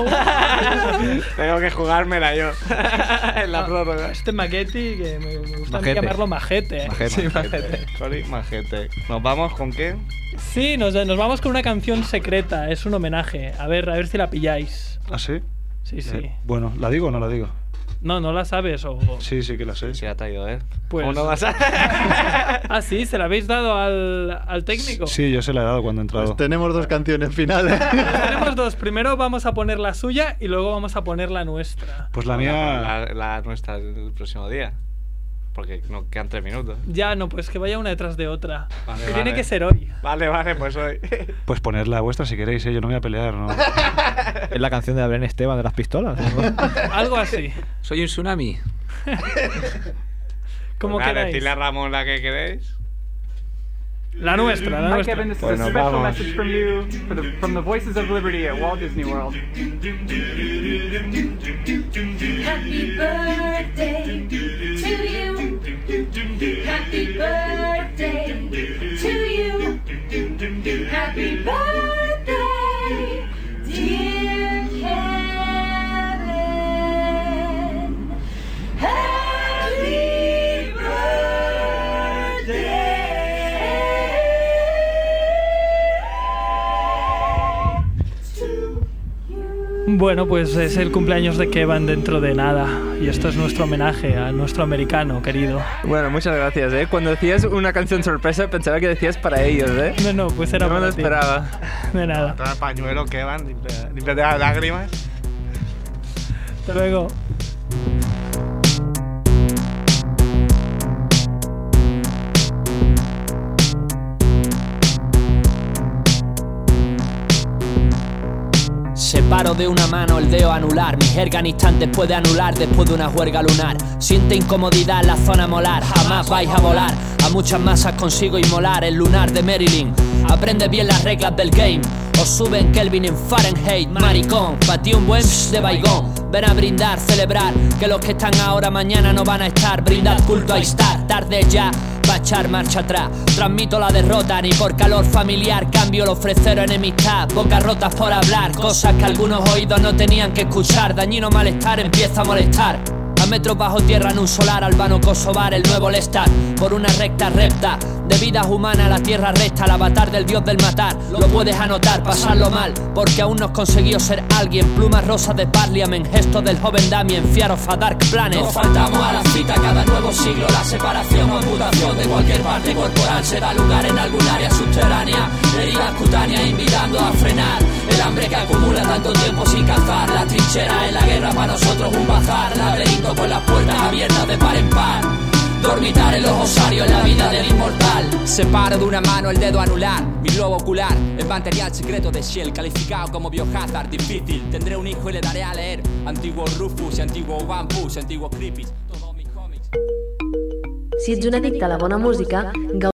H: Tengo que jugármela yo. en la prórroga.
D: Este Maguetti, que me, me gusta llamarlo Majete. ¿eh?
E: Majete.
H: Sí, majete. Sorry, majete. ¿Nos vamos con qué?
D: Sí, nos, nos vamos con una canción secreta, es un homenaje. A ver, a ver si la pilláis.
G: ¿Ah, sí?
D: Sí, sí.
G: Eh, bueno, ¿la digo o no la digo?
D: No, no la sabes o...
G: Sí, sí que la sé.
H: Sí, ha traído él.
D: Pues-
H: ¿Cómo no vas a.?
D: Ah, sí, ¿se la habéis dado al, al técnico?
G: Sí, yo se la he dado cuando he entrado.
F: Pues tenemos dos canciones finales.
D: Tenemos dos. Primero vamos a poner la suya y luego vamos a poner la nuestra.
G: Pues la mía.
H: La, la nuestra el próximo día. Porque nos quedan tres minutos.
D: Ya, no, pues que vaya una detrás de otra.
H: Vale,
D: que
H: vale.
D: tiene que ser hoy.
H: Vale, vale, pues hoy.
G: Pues poner la vuestra si queréis, ¿eh? yo no voy a pelear. ¿no?
E: Es la canción de Belén Esteban de las pistolas. ¿no?
D: Algo así.
I: Soy un tsunami.
D: Como queráis.
H: Decirle a Ramón la que queréis.
D: La nuestra, la
K: Hi,
D: nuestra.
K: Kevin. This
H: Bueno,
K: is a special
H: vamos.
K: message from you for the, from the Voices of Liberty at Walt Disney World.
L: Happy birthday to you. Happy birthday to you. Happy birthday, dear Kevin. Happy
D: Bueno, pues es el cumpleaños de Kevin dentro de nada. Y esto es nuestro homenaje a nuestro americano querido.
J: Bueno, muchas gracias, ¿eh? Cuando decías una canción sorpresa pensaba que decías para ellos, ¿eh?
D: No, no, pues era
J: No me lo
D: para ti.
J: esperaba.
D: De nada.
H: Trae pañuelo que van, límpiate las lágrimas.
D: Hasta luego.
M: Separo de una mano el dedo anular. Mi jerga en instantes puede anular después de una juerga lunar. Siente incomodidad en la zona molar. Jamás vais a volar. A muchas masas consigo inmolar el lunar de Marilyn. Aprende bien las reglas del game. Os suben Kelvin en Fahrenheit, maricón. Batí un buen de baigón. Ven a brindar, celebrar. Que los que están ahora mañana no van a estar. Brindad culto a estar. Tarde ya. A marcha atrás. Transmito la derrota, ni por calor familiar. Cambio el ofrecer enemistad. Bocas rotas por hablar. Cosas que algunos oídos no tenían que escuchar. Dañino malestar empieza a molestar. A metros bajo tierra en un solar, Albano Kosovar, el nuevo Lestat. Por una recta recta, de vidas humanas la tierra resta, el avatar del dios del matar. Lo puedes anotar, pasarlo mal, porque aún no has conseguido ser alguien. Plumas rosas de Parliament, gestos del joven Damien, Fiaro of a Dark Planet. Nos faltamos a la cita cada nuevo siglo, la separación o amputación de cualquier parte corporal se da lugar en algún área subterránea. Heridas cutáneas invitando a frenar el hambre que acumula tanto tiempo sin cazar. La trinchera en la guerra para nosotros un bazar, laberinto con las puertas abiertas de par en par. Dormitar en los osarios en la vida del inmortal. Separo de una mano el dedo anular, mi globo ocular, el material secreto de Shell, calificado como biohazard difícil. Tendré un hijo y le daré a leer antiguo Rufus antiguo Push, antiguo Creepy. Todos mis cómics.
N: Si ets un addicte a la bona música,